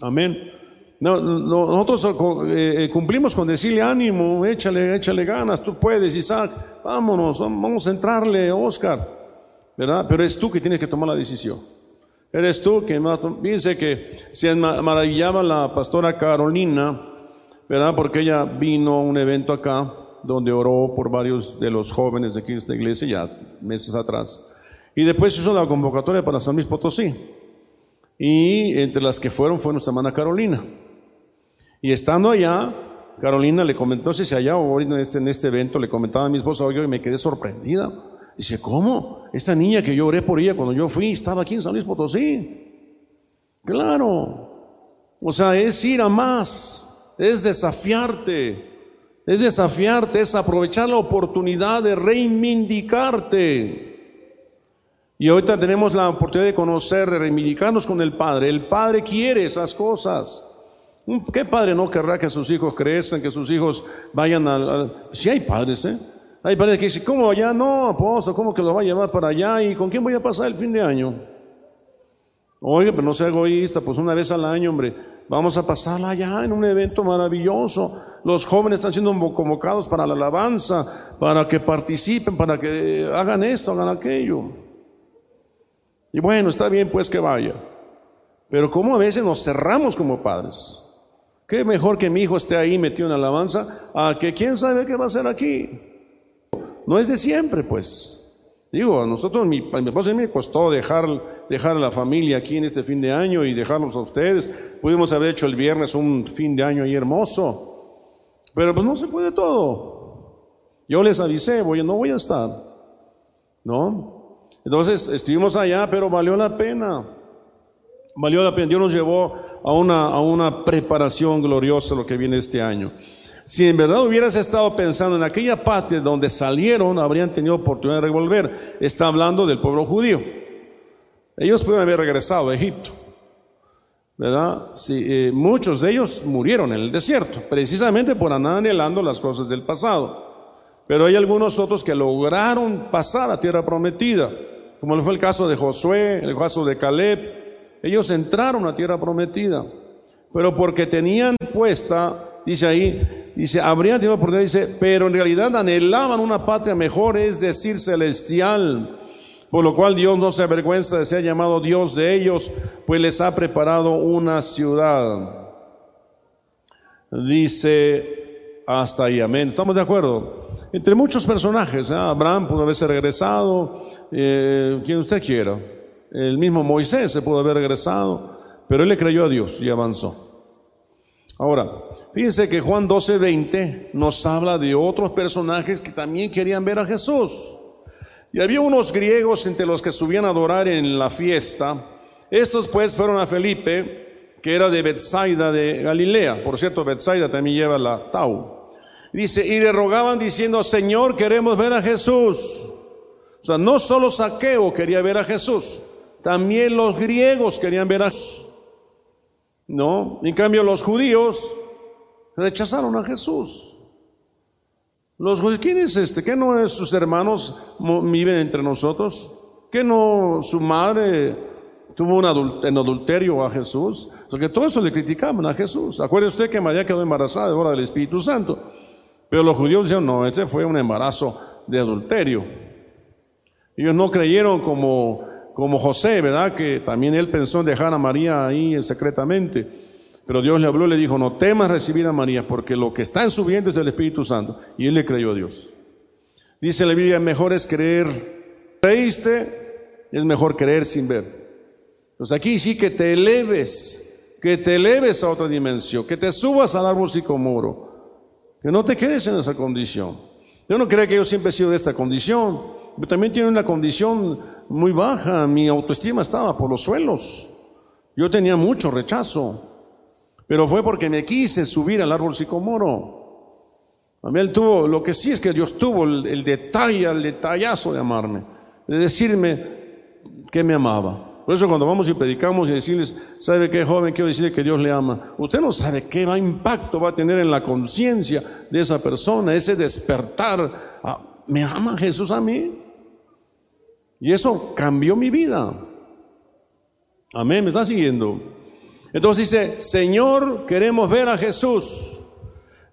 Amén. No, nosotros eh, eh, cumplimos con decirle ánimo, échale, échale ganas, tú puedes, Isaac, vámonos, vamos a entrarle, Oscar, ¿verdad? Pero es tú que tienes que tomar la decisión. Eres tú que dice que se maravillaba la pastora Carolina, ¿verdad? Porque ella vino a un evento acá donde oró por varios de los jóvenes de aquí de esta iglesia ya meses atrás. Y después hizo la convocatoria para San Luis Potosí. Y entre las que fueron fue nuestra hermana Carolina. Y estando allá, Carolina le comentó, no sé si allá o en este, en este evento, le comentaba a mi esposa, oye, y me quedé sorprendida. Dice, ¿cómo? Esta niña que yo oré por ella cuando yo fui, estaba aquí en San Luis Potosí. Claro. O sea, es ir a más, es desafiarte, es desafiarte, es aprovechar la oportunidad de reivindicarte. Y ahorita tenemos la oportunidad de conocer, de reivindicarnos con el Padre. El Padre quiere esas cosas. ¿Qué padre no querrá que sus hijos crezcan, que sus hijos vayan al... Si hay padres, ¿eh? Hay padres que dicen, ¿cómo allá? No, apóstol, ¿cómo que lo va a llevar para allá? ¿Y con quién voy a pasar el fin de año? Oiga, pero no sea egoísta, pues una vez al año, hombre, vamos a pasarla allá en un evento maravilloso. Los jóvenes están siendo convocados para la alabanza, para que participen, para que hagan esto, hagan aquello. Y bueno, está bien pues que vaya. Pero como a veces nos cerramos como padres. Qué mejor que mi hijo esté ahí metido en alabanza a que quién sabe qué va a hacer aquí. No es de siempre, pues. Digo, a nosotros, mi, mi esposa me costó dejar, dejar a la familia aquí en este fin de año y dejarlos a ustedes. Pudimos haber hecho el viernes un fin de año ahí hermoso. Pero pues no se puede todo. Yo les avisé, voy, no voy a estar. ¿No? Entonces estuvimos allá, pero valió la pena. Valió la pena. Dios nos llevó a una, a una preparación gloriosa lo que viene este año. Si en verdad hubieras estado pensando en aquella patria donde salieron, habrían tenido oportunidad de revolver. Está hablando del pueblo judío. Ellos pueden haber regresado a Egipto. ¿Verdad? Sí, eh, muchos de ellos murieron en el desierto, precisamente por andar anhelando las cosas del pasado. Pero hay algunos otros que lograron pasar a tierra prometida, como fue el caso de Josué, el caso de Caleb, ellos entraron a tierra prometida, pero porque tenían puesta, dice ahí, dice, habrían tenido oportunidad, dice, pero en realidad anhelaban una patria mejor, es decir, celestial, por lo cual Dios no se avergüenza de ser llamado Dios de ellos, pues les ha preparado una ciudad. Dice, hasta ahí, amén. ¿Estamos de acuerdo? Entre muchos personajes, ¿eh? Abraham pudo haberse regresado, eh, quien usted quiera. El mismo Moisés se pudo haber regresado, pero él le creyó a Dios y avanzó. Ahora, fíjense que Juan 12:20 nos habla de otros personajes que también querían ver a Jesús. Y había unos griegos entre los que subían a adorar en la fiesta. Estos pues fueron a Felipe, que era de Bethsaida de Galilea. Por cierto, Bethsaida también lleva la Tau. Dice, y le rogaban diciendo, Señor, queremos ver a Jesús. O sea, no solo Saqueo quería ver a Jesús, también los griegos querían ver a Jesús. No, en cambio los judíos rechazaron a Jesús. Los judíos, ¿quién es este? ¿Qué no es sus hermanos viven entre nosotros? ¿Qué no su madre tuvo un en adulterio a Jesús? Porque todo eso le criticaban a Jesús. Acuerde usted que María quedó embarazada de hora del Espíritu Santo. Pero los judíos dijeron, no, ese fue un embarazo de adulterio. Ellos no creyeron como como José, ¿verdad? Que también él pensó en dejar a María ahí secretamente. Pero Dios le habló y le dijo, no temas recibir a María, porque lo que está en su es el Espíritu Santo. Y él le creyó a Dios. Dice la Biblia, mejor es creer, creíste, es mejor creer sin ver. Pues aquí sí que te eleves, que te eleves a otra dimensión, que te subas al árbol sicomoro, que no te quedes en esa condición. Yo no creo que yo siempre he sido de esta condición, pero también tiene una condición muy baja, mi autoestima estaba por los suelos. Yo tenía mucho rechazo, pero fue porque me quise subir al árbol sicomoro. A mí él tuvo, lo que sí es que Dios tuvo el, detalle, el detallazo de amarme, de decirme que me amaba. Por eso cuando vamos y predicamos y decirles, ¿sabe qué joven? Quiero decirle que Dios le ama. Usted no sabe qué impacto va a tener en la conciencia de esa persona, ese despertar. Ah, ¿Me ama Jesús a mí? Y eso cambió mi vida. Amén, ¿me está siguiendo? Entonces dice, Señor, queremos ver a Jesús.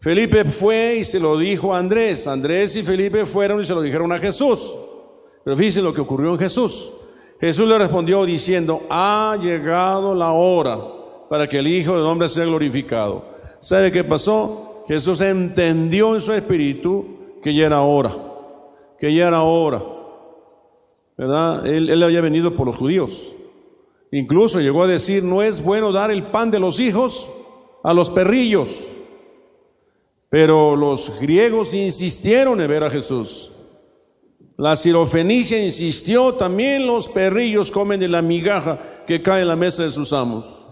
Felipe fue y se lo dijo a Andrés. Andrés y Felipe fueron y se lo dijeron a Jesús. Pero fíjense lo que ocurrió en Jesús. Jesús le respondió diciendo, ha llegado la hora para que el Hijo del Hombre sea glorificado. ¿Sabe qué pasó? Jesús entendió en su espíritu que ya era hora, que ya era hora. ¿Verdad? Él, había venido por los judíos. Incluso llegó a decir, no es bueno dar el pan de los hijos a los perrillos. Pero los griegos insistieron en ver a Jesús. La sirofenicia insistió, también los perrillos comen de la migaja que cae en la mesa de sus amos.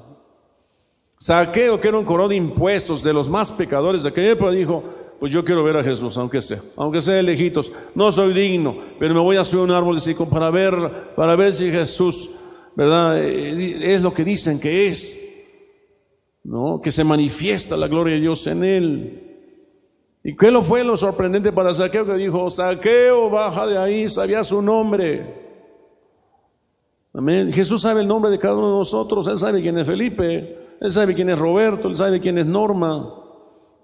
Saqueo, que era un coro de impuestos de los más pecadores de aquella época, dijo, pues yo quiero ver a Jesús, aunque sea, aunque sea de lejitos. No soy digno, pero me voy a subir a un árbol para ver, para ver si Jesús, ¿verdad? Eh, es lo que dicen que es, ¿no? Que se manifiesta la gloria de Dios en él. ¿Y qué lo fue lo sorprendente para Saqueo que dijo, Saqueo, baja de ahí, sabía su nombre? Amén. Jesús sabe el nombre de cada uno de nosotros, Él sabe quién es Felipe, Él sabe quién es Roberto, Él sabe quién es Norma,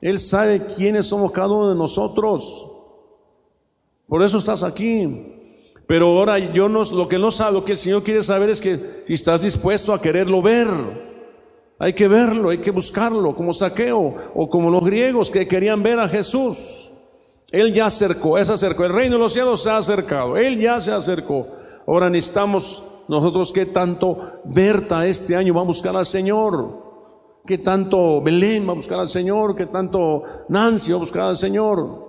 Él sabe quiénes somos cada uno de nosotros. Por eso estás aquí. Pero ahora yo no, lo que no sabe, lo que el Señor quiere saber es que si estás dispuesto a quererlo ver. Hay que verlo, hay que buscarlo, como Saqueo o como los griegos que querían ver a Jesús. Él ya acercó, es acercó. El reino de los cielos se ha acercado. Él ya se acercó. Ahora necesitamos nosotros que tanto Berta este año va a buscar al Señor. Que tanto Belén va a buscar al Señor. Que tanto Nancy va a buscar al Señor.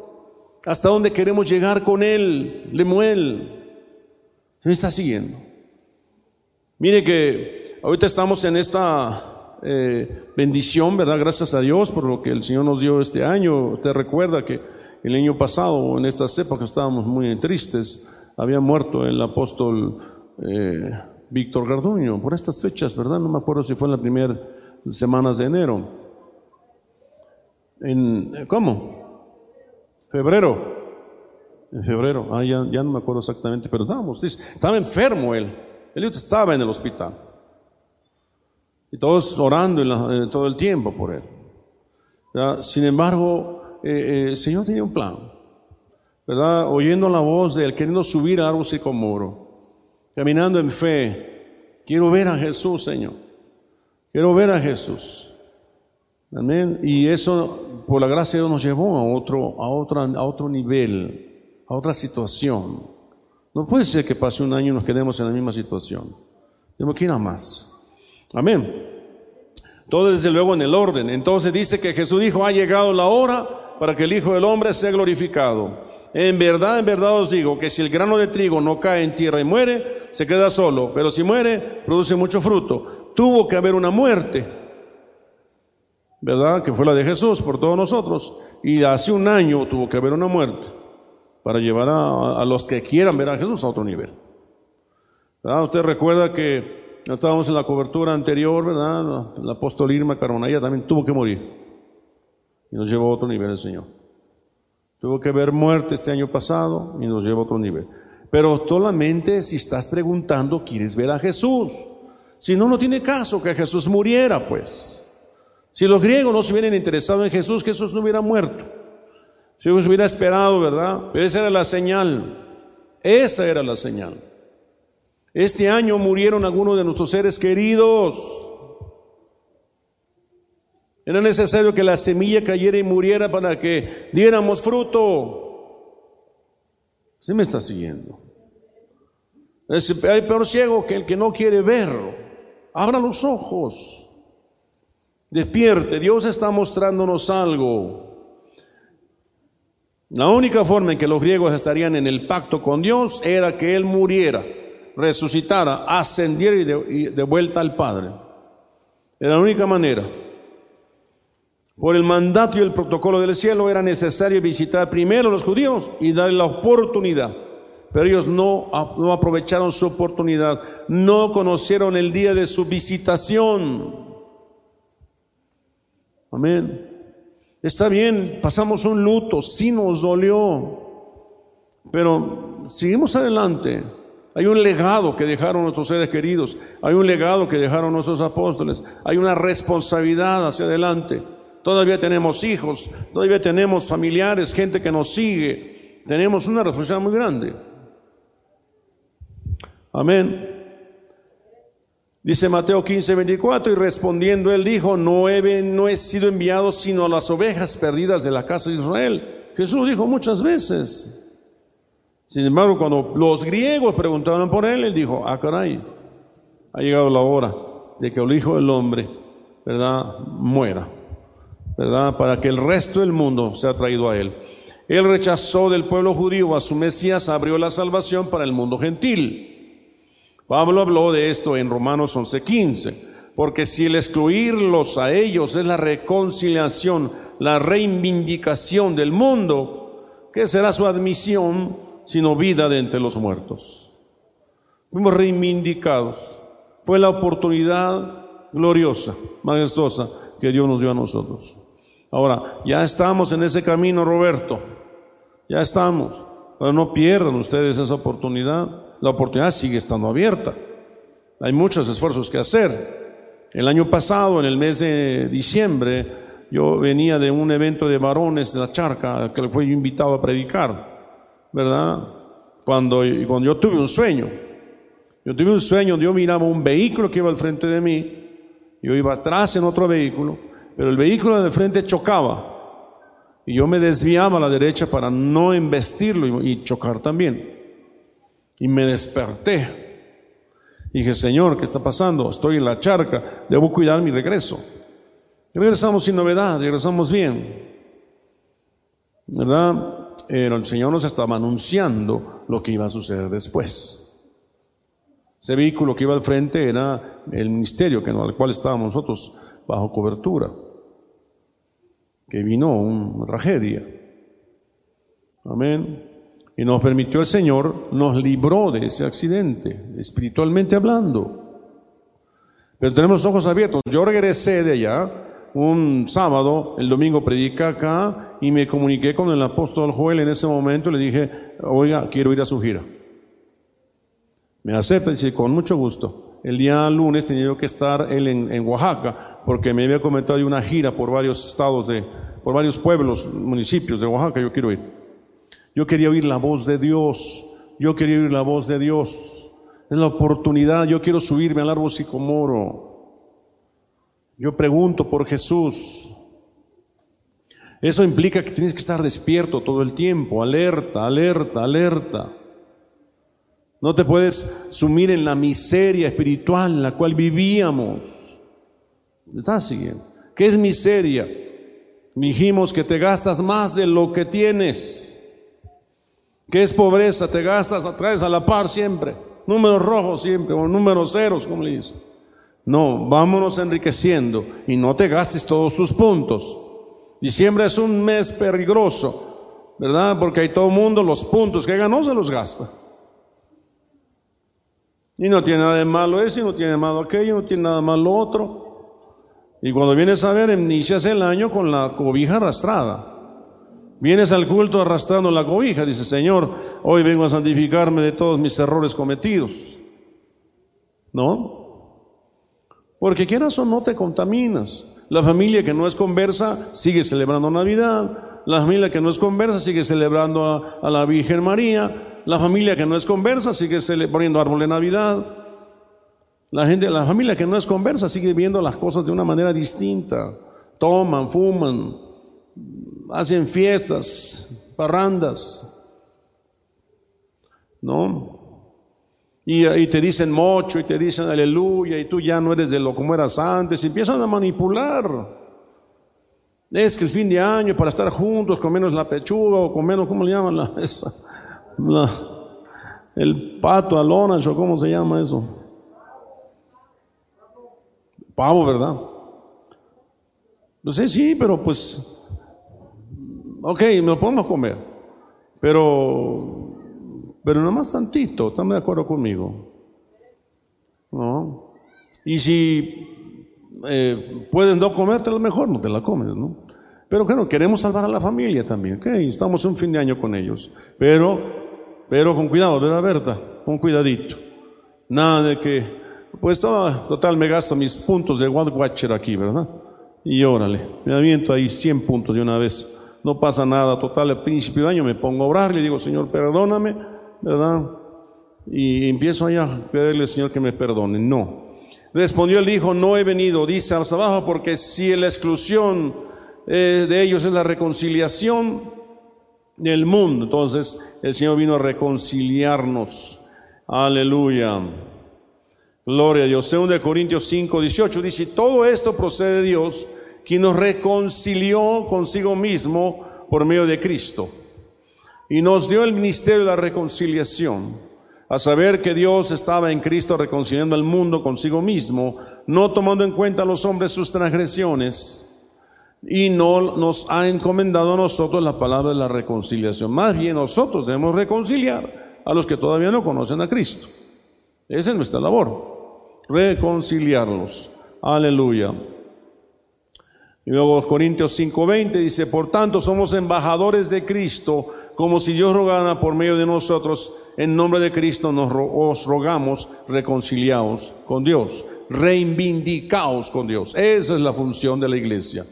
Hasta dónde queremos llegar con Él, Lemuel. Me está siguiendo. Mire que ahorita estamos en esta eh, bendición, ¿verdad? Gracias a Dios por lo que el Señor nos dio este año. Usted recuerda que el año pasado, en estas épocas, estábamos muy tristes. Había muerto el apóstol eh, Víctor Garduño por estas fechas, ¿verdad? No me acuerdo si fue en las primeras semanas de enero. En, ¿Cómo? Febrero. En febrero. Ah, ya, ya no me acuerdo exactamente, pero estábamos, estaba enfermo él. Él estaba en el hospital. Y todos orando eh, todo el tiempo por él. Sin embargo, eh, eh, el Señor tenía un plan. ¿verdad? Oyendo la voz de él, queriendo subir a árbol moro caminando en fe. Quiero ver a Jesús, Señor. Quiero ver a Jesús. Amén. Y eso, por la gracia de Dios, nos llevó a otro, a otro, a otro nivel, a otra situación. No puede ser que pase un año y nos quedemos en la misma situación. Tenemos que ir a más. Amén. Todo desde luego en el orden. Entonces dice que Jesús dijo, ha llegado la hora para que el Hijo del Hombre sea glorificado. En verdad, en verdad os digo que si el grano de trigo no cae en tierra y muere, se queda solo, pero si muere, produce mucho fruto. Tuvo que haber una muerte, ¿verdad? Que fue la de Jesús por todos nosotros. Y hace un año tuvo que haber una muerte para llevar a, los que quieran ver a Jesús a otro nivel. Usted recuerda que Estábamos en la cobertura anterior, ¿verdad? El apóstol Irma Caronaya también tuvo que morir. Y nos llevó a otro nivel el Señor. Tuvo que ver muerte este año pasado y nos llevó a otro nivel. Pero solamente si estás preguntando, quieres ver a Jesús. Si no, no tiene caso que Jesús muriera, pues. Si los griegos no se hubieran interesado en Jesús, Jesús no hubiera muerto. Si hubiera esperado, ¿verdad? Pero esa era la señal. Esa era la señal. Este año murieron algunos de nuestros seres queridos. Era necesario que la semilla cayera y muriera para que diéramos fruto. ¿Sí me está siguiendo? Hay peor ciego que el que no quiere ver. Abra los ojos. Despierte. Dios está mostrándonos algo. La única forma en que los griegos estarían en el pacto con Dios era que Él muriera resucitara, ascendiera y de, vuelta al Padre. Era la única manera. Por el mandato y el protocolo del cielo era necesario visitar primero a los judíos y darle la oportunidad. Pero ellos no, no aprovecharon su oportunidad, no conocieron el día de su visitación. Amén. Está bien, pasamos un luto, sí nos dolió, pero seguimos adelante. Hay un legado que dejaron nuestros seres queridos, hay un legado que dejaron nuestros apóstoles, hay una responsabilidad hacia adelante. Todavía tenemos hijos, todavía tenemos familiares, gente que nos sigue. Tenemos una responsabilidad muy grande. Amén. Dice Mateo 15, 24, y respondiendo él dijo, no he, no he sido enviado sino a las ovejas perdidas de la casa de Israel. Jesús lo dijo muchas veces. Sin embargo, cuando los griegos preguntaban por él, él dijo, ah, caray, ha llegado la hora de que el Hijo del Hombre, ¿verdad?, muera, Para que el resto del mundo sea traído a Él. Él rechazó del pueblo judío a su Mesías, abrió la salvación para el mundo gentil. Pablo habló de esto en Romanos 11:15, porque si el excluirlos a ellos es la reconciliación, la reivindicación del mundo, ¿qué será su admisión sino vida de entre los muertos? Fuimos reivindicados. Fue la oportunidad gloriosa, majestuosa que Dios nos dio a nosotros. Ahora, ya estamos en ese camino, Roberto. Ya estamos. Pero no pierdan ustedes esa oportunidad. La oportunidad sigue estando abierta. Hay muchos esfuerzos que hacer. El año pasado, en el mes de diciembre, yo venía de un evento de varones de la charca que le fui invitado a predicar, ¿verdad? Cuando, cuando yo tuve un sueño. Yo tuve un sueño, yo miraba un vehículo que iba al frente de mí, yo iba atrás en otro vehículo, pero el vehículo de frente chocaba y yo me desviaba a la derecha para no embestirlo y, chocar también. Y me desperté. dije, Señor, ¿qué está pasando? Estoy en la charca, debo cuidar mi regreso. regresamos sin novedad, regresamos bien. ¿Verdad? Pero el Señor nos estaba anunciando lo que iba a suceder después. Ese vehículo que iba al frente era el ministerio que, al cual estábamos nosotros bajo cobertura, que vino una tragedia. Amén. Y nos permitió el Señor, nos libró de ese accidente, espiritualmente hablando. Pero tenemos ojos abiertos. Yo regresé de allá un sábado, el domingo predica acá y me comuniqué con el apóstol Joel en ese momento. Le dije, oiga, quiero ir a su gira. Me acepta y dice, con mucho gusto. El día lunes tenía que estar él en, Oaxaca, porque me había comentado de una gira por varios estados, de, por varios pueblos, municipios de Oaxaca, yo quiero ir. Yo quería oír la voz de Dios, yo quería oír la voz de Dios. Es la oportunidad, yo quiero subirme al árbol sicomoro. Yo pregunto por Jesús. Eso implica que tienes que estar despierto todo el tiempo, alerta, alerta, alerta. No te puedes sumir en la miseria espiritual en la cual vivíamos. ¿Estás siguiendo? ¿Qué es miseria? Dijimos que te gastas más de lo que tienes. ¿Qué es pobreza? Te gastas, traes a la par siempre. Números rojos siempre, o números ceros, como le dice. No, vámonos enriqueciendo y no te gastes todos tus puntos. Diciembre es un mes peligroso, ¿verdad? Porque hay todo el mundo, los puntos que ganó se los gasta. Y no tiene nada de malo eso, y no tiene malo aquello, no tiene nada malo otro. Y cuando vienes a ver, inicias el año con la cobija arrastrada. Vienes al culto arrastrando la cobija, dice Señor, hoy vengo a santificarme de todos mis errores cometidos. ¿No? Porque quieras o no te contaminas. La familia que no es conversa sigue celebrando Navidad. La familia que no es conversa sigue celebrando a la Virgen María. La familia que no es conversa sigue poniendo árbol de Navidad. La gente, la familia que no es conversa sigue viendo las cosas de una manera distinta. Toman, fuman, hacen fiestas, parrandas. ¿No? Y, y, te dicen mucho y te dicen aleluya y tú ya no eres de lo como eras antes y empiezan a manipular. Es que el fin de año para estar juntos con menos la pechuga o con menos, ¿cómo le llaman la, esa? El pato alonas o cómo se llama eso. Pavo, ¿verdad? No sé, sí, pero pues, ok, me lo podemos comer, pero, pero nada más tantito, ¿están de acuerdo conmigo? ¿No? Y si eh, puedes no comerte, lo mejor no te la comes, ¿no? Pero claro, queremos salvar a la familia también, ok, estamos un fin de año con ellos, pero pero con cuidado, ¿verdad, Berta? Con cuidadito. Nada de que, pues total, me gasto mis puntos de Wild Watcher aquí, ¿verdad? Y órale, me aviento ahí 100 puntos de una vez. No pasa nada, total, al principio de año me pongo a orar, le digo, Señor, perdóname, ¿verdad? Y empiezo allá a pedirle, Señor, que me perdone. No. Respondió el hijo, no he venido, dice al porque si la exclusión eh, de ellos es la reconciliación, del mundo. Entonces el Señor vino a reconciliarnos. Aleluya. Gloria a Dios. 2 Corintios 5, 18 dice, todo esto procede de Dios, quien nos reconcilió consigo mismo por medio de Cristo y nos dio el ministerio de la reconciliación, a saber que Dios estaba en Cristo reconciliando al mundo consigo mismo, no tomando en cuenta a los hombres sus transgresiones, y no nos ha encomendado a nosotros la palabra de la reconciliación. Más bien nosotros debemos reconciliar a los que todavía no conocen a Cristo. Esa es nuestra labor, reconciliarlos. Aleluya. Y luego Corintios 5:20 dice, por tanto somos embajadores de Cristo, como si Dios rogara por medio de nosotros, en nombre de Cristo nos os rogamos, reconciliaos con Dios, reivindicaos con Dios. Esa es la función de la iglesia.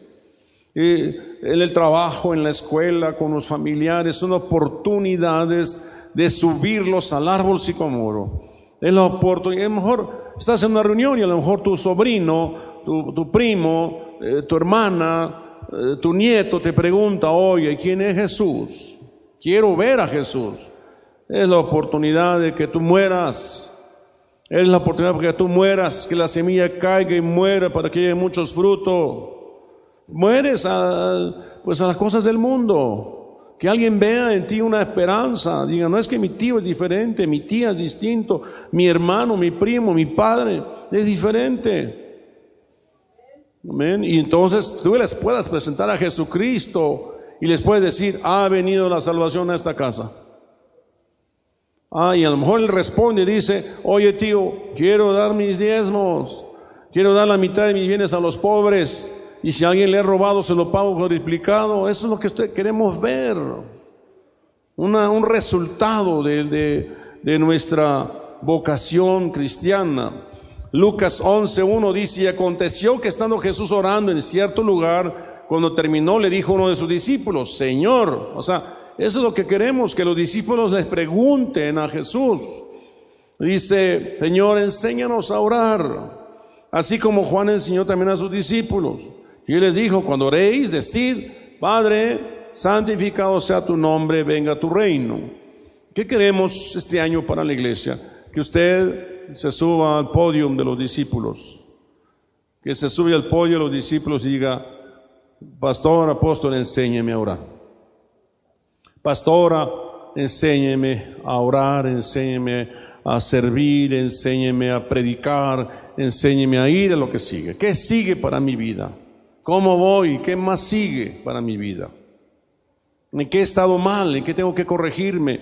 El trabajo, en la escuela, con los familiares, son oportunidades de subirlos al árbol sicomoro. Es la oportunidad, a lo mejor estás en una reunión y a lo mejor tu sobrino, tu primo, eh, tu hermana, eh, tu nieto te pregunta, oye, ¿quién es Jesús? Quiero ver a Jesús. Es la oportunidad de que tú mueras. Es la oportunidad para que tú mueras, que la semilla caiga y muera para que haya muchos frutos. Mueres a, pues a las cosas del mundo. Que alguien vea en ti una esperanza. Diga, no es que mi tío es diferente, mi tía es distinto, mi hermano, mi primo, mi padre es diferente. Y entonces tú les puedas presentar a Jesucristo y les puedes decir, ha venido la salvación a esta casa. Ah, y a lo mejor él responde y dice, oye tío, quiero dar mis diezmos, quiero dar la mitad de mis bienes a los pobres, y si alguien le ha robado, se lo pago multiplicado. Eso es lo que usted queremos ver. un resultado de, de nuestra vocación cristiana. Lucas 11.1 dice, y aconteció que estando Jesús orando en cierto lugar, cuando terminó le dijo uno de sus discípulos, Señor, o sea, eso es lo que queremos, que los discípulos les pregunten a Jesús. Dice, Señor, enséñanos a orar, así como Juan enseñó también a sus discípulos. Y les dijo, cuando oréis, decid, Padre, santificado sea tu nombre, venga tu reino. ¿Qué queremos este año para la iglesia? Que usted se suba al podio de los discípulos, que se sube al podio de los discípulos y diga, pastor, apóstol, enséñeme a orar. Pastora, enséñeme a orar, enséñeme a servir, enséñeme a predicar, enséñeme a ir a lo que sigue. ¿Qué sigue para mi vida? ¿Cómo voy? ¿Qué más sigue para mi vida? ¿En qué he estado mal? ¿En qué tengo que corregirme?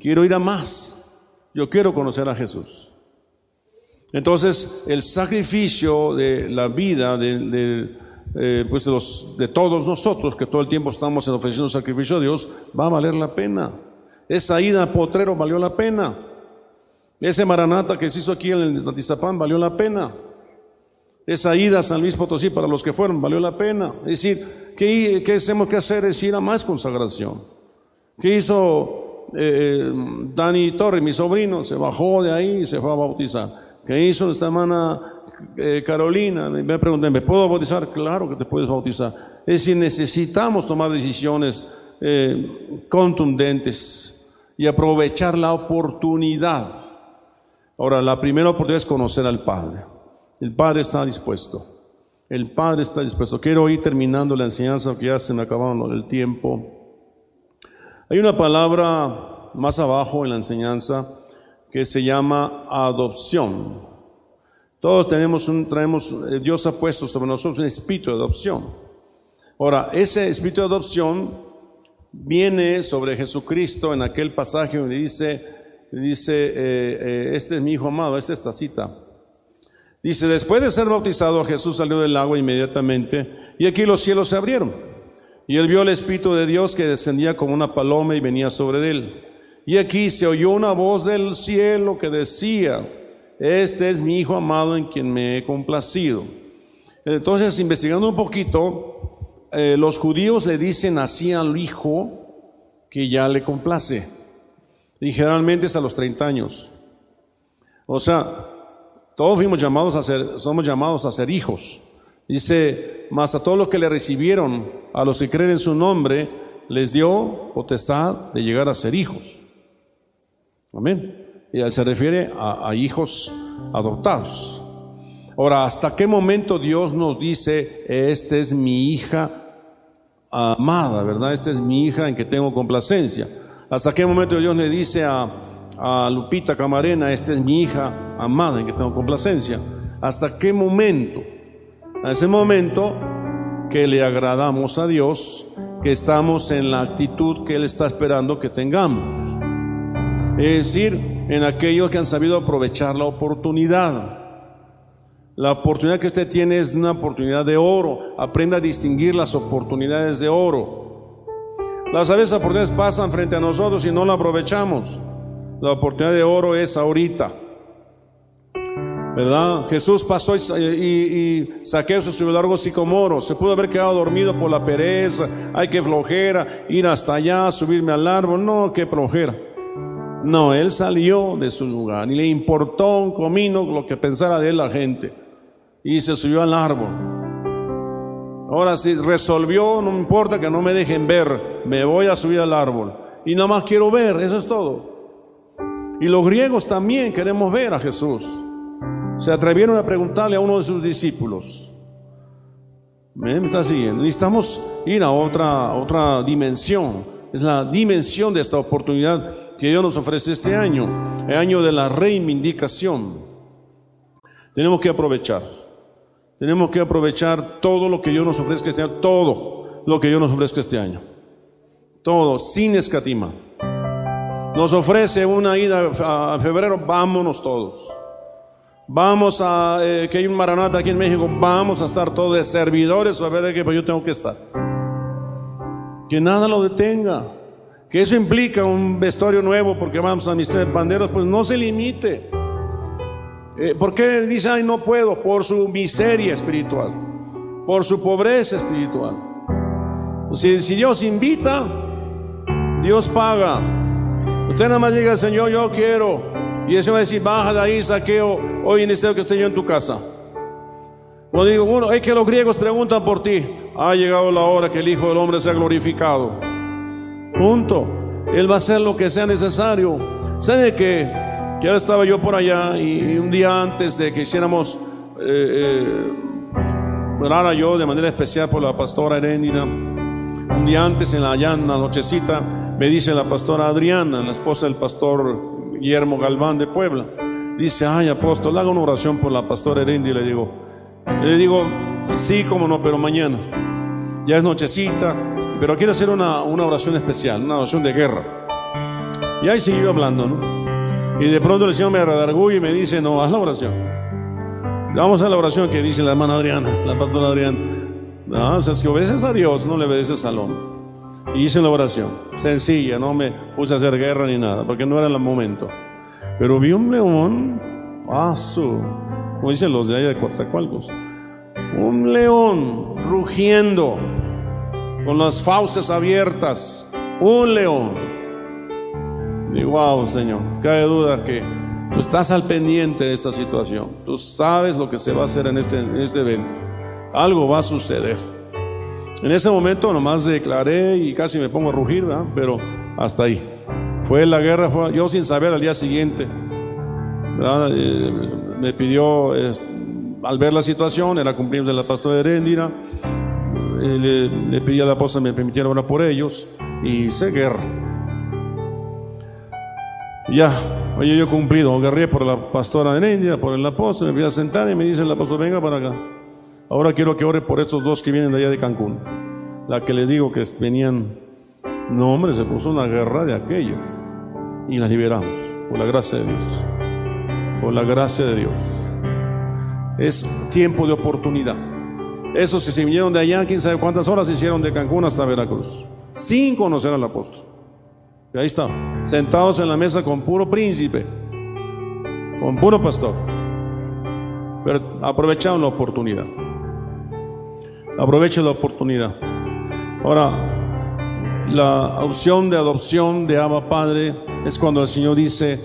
Quiero ir a más. Yo quiero conocer a Jesús. Entonces, el sacrificio de la vida de, eh, pues de, todos nosotros, que todo el tiempo estamos ofreciendo sacrificio a Dios, va a valer la pena. Esa ida a Potrero valió la pena. Ese maranata que se hizo aquí en el Atizapán valió la pena. Esa ida a San Luis Potosí para los que fueron valió la pena. Es decir, ¿qué, qué hacemos que hacer? Es ir a más consagración. ¿Qué hizo eh, Dani Torre, mi sobrino? Se bajó de ahí y se fue a bautizar. ¿Qué hizo esta hermana eh, Carolina? Me pregunté, ¿me puedo bautizar? Claro que te puedes bautizar. Es decir, necesitamos tomar decisiones eh, contundentes y aprovechar la oportunidad. Ahora, la primera oportunidad es conocer al Padre. El Padre está dispuesto. El Padre está dispuesto. Quiero ir terminando la enseñanza, que ya se me acabaron el tiempo. Hay una palabra más abajo en la enseñanza que se llama adopción. Todos tenemos un, traemos, eh, Dios ha puesto sobre nosotros un espíritu de adopción. Ahora, ese espíritu de adopción viene sobre Jesucristo en aquel pasaje donde dice, dice, eh, eh, este es mi hijo amado, es esta cita. Dice, después de ser bautizado, Jesús salió del agua inmediatamente y aquí los cielos se abrieron. Y él vio el Espíritu de Dios que descendía como una paloma y venía sobre él. Y aquí se oyó una voz del cielo que decía, este es mi Hijo amado en quien me he complacido. Entonces, investigando un poquito, eh, los judíos le dicen así al Hijo que ya le complace. Y generalmente es a los 30 años. O sea, todos fuimos llamados a ser, somos llamados a ser hijos. Dice, más a todos los que le recibieron, a los que creen en su nombre, les dio potestad de llegar a ser hijos. Amén. Y se refiere a, hijos adoptados. Ahora, ¿hasta qué momento Dios nos dice, esta es mi hija amada, verdad? Esta es mi hija en que tengo complacencia. ¿Hasta qué momento Dios le dice a, a Lupita Camarena, esta es mi hija amada en que tengo complacencia? ¿Hasta qué momento? A ese momento que le agradamos a Dios, que estamos en la actitud que Él está esperando que tengamos. Es decir, en aquellos que han sabido aprovechar la oportunidad. La oportunidad que usted tiene es una oportunidad de oro. Aprenda a distinguir las oportunidades de oro. Las veces oportunidades pasan frente a nosotros y no la aprovechamos. La oportunidad de oro es ahorita. ¿Verdad? Jesús pasó y, y, y Saqueo se subió largo sicomoro. Se pudo haber quedado dormido por la pereza. Hay que flojera, ir hasta allá, subirme al árbol. No, qué flojera. No, él salió de su lugar y le importó un comino lo que pensara de él la gente. Y se subió al árbol. Ahora si resolvió, no me importa que no me dejen ver, me voy a subir al árbol. Y nada más quiero ver, eso es todo. Y los griegos también queremos ver a Jesús. Se atrevieron a preguntarle a uno de sus discípulos. ¿Me está siguiendo? Necesitamos ir a otra, otra dimensión. Es la dimensión de esta oportunidad que Dios nos ofrece este año, el año de la reivindicación. Tenemos que aprovechar. Tenemos que aprovechar todo lo que Dios nos ofrezca este año, todo lo que Dios nos ofrezca este año. Todo, sin escatima. Nos ofrece una ida a febrero, vámonos todos. Vamos a, eh, que hay un maranata aquí en México, vamos a estar todos de servidores, a ver que pues yo tengo que estar. Que nada lo detenga que eso implica un vestuario nuevo porque vamos a de banderos, pues no se limite. Eh, ¿Por qué dice, ay, no puedo? Por su miseria espiritual, por su pobreza espiritual. Si Dios invita, Dios paga. Usted nada más llega Señor, yo quiero. Y ese va a decir, baja de ahí, saqueo, hoy deseo que esté yo en tu casa. Cuando digo, bueno, es que los griegos preguntan por ti. Ha llegado la hora que el Hijo del Hombre sea glorificado. Punto. Él va a hacer lo que sea necesario. ¿Sabe que, ahora estaba yo por allá y, un día antes de que hiciéramos, eh, eh, yo de manera especial por la pastora Heréndira, un día antes en la, allá en la nochecita, me dice la pastora Adriana, la esposa del pastor Guillermo Galván de Puebla, dice, ay apóstol, haga una oración por la pastora Heréndira. Le digo, le digo, sí, como no, pero mañana. Ya es nochecita, pero quiero hacer una, oración especial, una oración de guerra. Y ahí siguió hablando, ¿no? Y de pronto el Señor me redarguye y me dice, no, haz la oración. Vamos a la oración que dice la hermana Adriana, la pastora Adriana. No, o sea, si obedeces a Dios, no le obedeces al hombre. Y hice la oración, sencilla, no me puse a hacer guerra ni nada, porque no era el momento. Pero vi un león, paso, como dicen los de allá de Coatzacoalcos, un león rugiendo con las fauces abiertas, un león. Y wow, Señor, cabe duda que tú estás al pendiente de esta situación. Tú sabes lo que se va a hacer en este, en este evento. Algo va a suceder. En ese momento nomás declaré y casi me pongo a rugir, ¿verdad? pero hasta ahí. Fue la guerra, fue, yo sin saber al día siguiente, eh, me pidió, al ver la situación, era cumpleaños de la pastora Heréndira, eh, le, le, pedí a la esposa me permitiera orar por ellos y hice guerra. Ya, oye, yo he cumplido, guerré por la pastora de India, por el apóstol, me fui a sentar y me dice el apóstol, venga para acá. Ahora quiero que ore por estos dos que vienen de allá de Cancún. La que les digo que venían, no hombre, se puso una guerra de aquellas y las liberamos, por la gracia de Dios. Por la gracia de Dios. Es tiempo de oportunidad. Esos que se vinieron de allá, quién sabe cuántas horas hicieron de Cancún hasta Veracruz, sin conocer al apóstol. Y ahí está, sentados en la mesa con puro príncipe, con puro pastor. Pero aprovecharon la oportunidad. Aprovechen la oportunidad. Ahora, la opción de adopción de Abba Padre es cuando el Señor dice,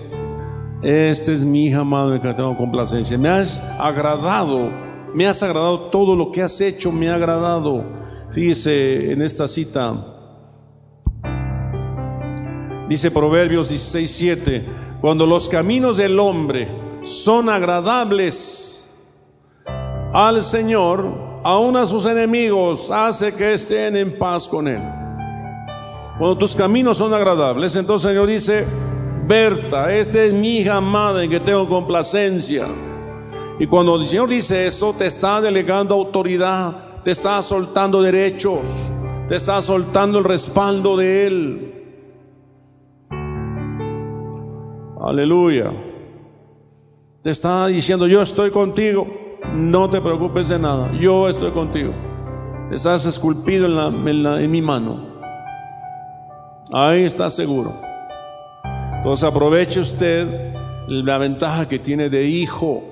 esta es mi hija madre que tengo complacencia. Me has agradado me has agradado, todo lo que has hecho me ha agradado. Fíjese en esta cita. Dice Proverbios 16, 7, cuando los caminos del hombre son agradables, al Señor, aun a sus enemigos, hace que estén en paz con Él. Cuando tus caminos son agradables, entonces el Señor dice, Berta, esta es mi hija amada en que tengo complacencia. Y cuando el Señor dice eso, te está delegando autoridad, te está soltando derechos, te está soltando el respaldo de Él. Aleluya. Te está diciendo, yo estoy contigo, no te preocupes de nada, yo estoy contigo. Estás esculpido en, mi mano. Ahí está seguro. Entonces aproveche usted la ventaja que tiene de hijo.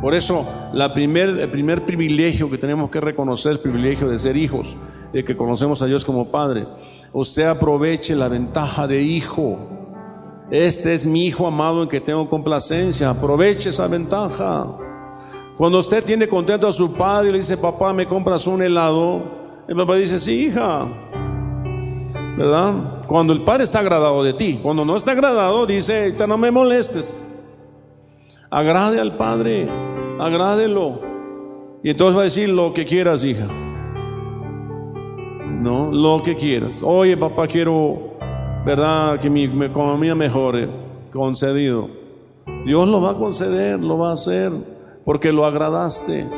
Por eso la primer, el primer privilegio que tenemos que reconocer, el privilegio de ser hijos, de que conocemos a Dios como Padre. Usted aproveche la ventaja de hijo. Este es mi hijo amado en que tengo complacencia. Aproveche esa ventaja. Cuando usted tiene contento a su padre y le dice, papá, me compras un helado, el papá dice, sí, hija. ¿Verdad? Cuando el padre está agradado de ti, cuando no está agradado, dice, no me molestes. Agrade al padre, agrádelo. Y entonces va a decir lo que quieras, hija. No, lo que quieras. Oye, papá, quiero ¿verdad? Que mi, economía mejore, concedido. Dios lo va a conceder, lo va a hacer, porque lo agradaste.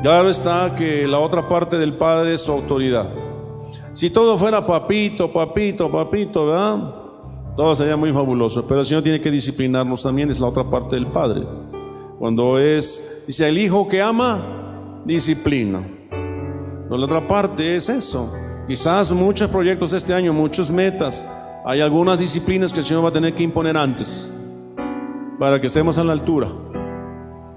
Claro está que la otra parte del Padre es su autoridad. Si todo fuera papito, papito, papito, ¿verdad? Todo sería muy fabuloso, pero el Señor tiene que disciplinarnos también, es la otra parte del Padre. Cuando es, dice, el Hijo que ama, disciplina. Pero la otra parte es eso, Quizás muchos proyectos este año, muchas metas. Hay algunas disciplinas que el Señor va a tener que imponer antes para que estemos a la altura.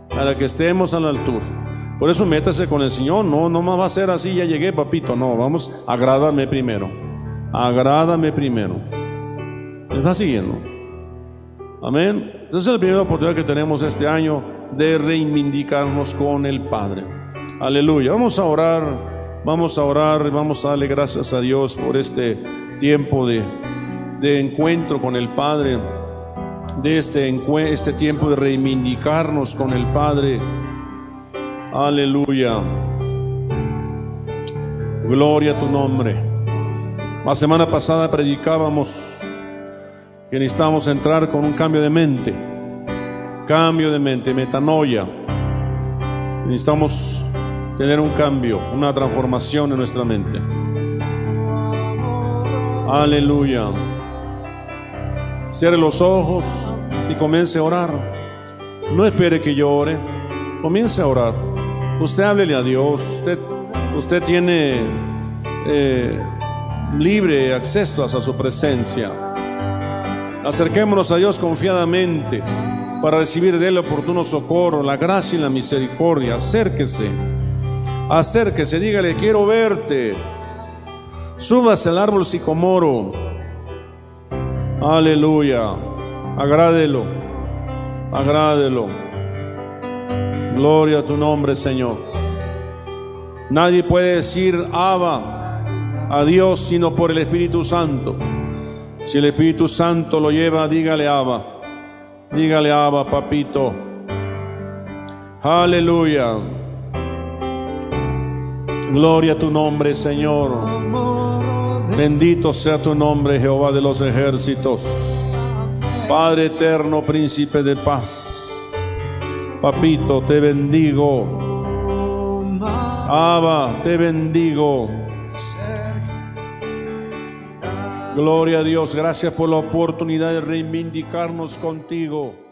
Para que estemos a la altura. Por eso métase con el Señor. No, no más va a ser así, ya llegué, papito. No, vamos, agrádame primero. Agrádame primero. ¿Me está siguiendo? Amén. Entonces es la primera oportunidad que tenemos este año de reivindicarnos con el Padre. Aleluya. Vamos a orar. Vamos a orar, vamos a darle gracias a Dios por este tiempo de, encuentro con el Padre, de este, este tiempo de reivindicarnos con el Padre. Aleluya. Gloria a tu nombre. La semana pasada predicábamos que necesitamos entrar con un cambio de mente, cambio de mente, metanoia. Necesitamos tener un cambio, una transformación en nuestra mente. Aleluya. Cierre los ojos y comience a orar. No espere que yo ore, comience a orar. Usted háblele a Dios. Usted, usted tiene eh, libre acceso a su presencia. Acerquémonos a Dios confiadamente para recibir de Él oportuno socorro, la gracia y la misericordia. Acérquese acérquese, dígale, quiero verte. Súbase al árbol sicomoro. Aleluya. Agrádelo. Agrádelo. Gloria a tu nombre, Señor. Nadie puede decir Abba a Dios sino por el Espíritu Santo. Si el Espíritu Santo lo lleva, dígale Abba. Dígale Abba, papito. Aleluya. Gloria a tu nombre, Señor. Bendito sea tu nombre, Jehová de los ejércitos. Padre eterno, príncipe de paz. Papito, te bendigo. Abba, te bendigo. Gloria a Dios, gracias por la oportunidad de reivindicarnos contigo.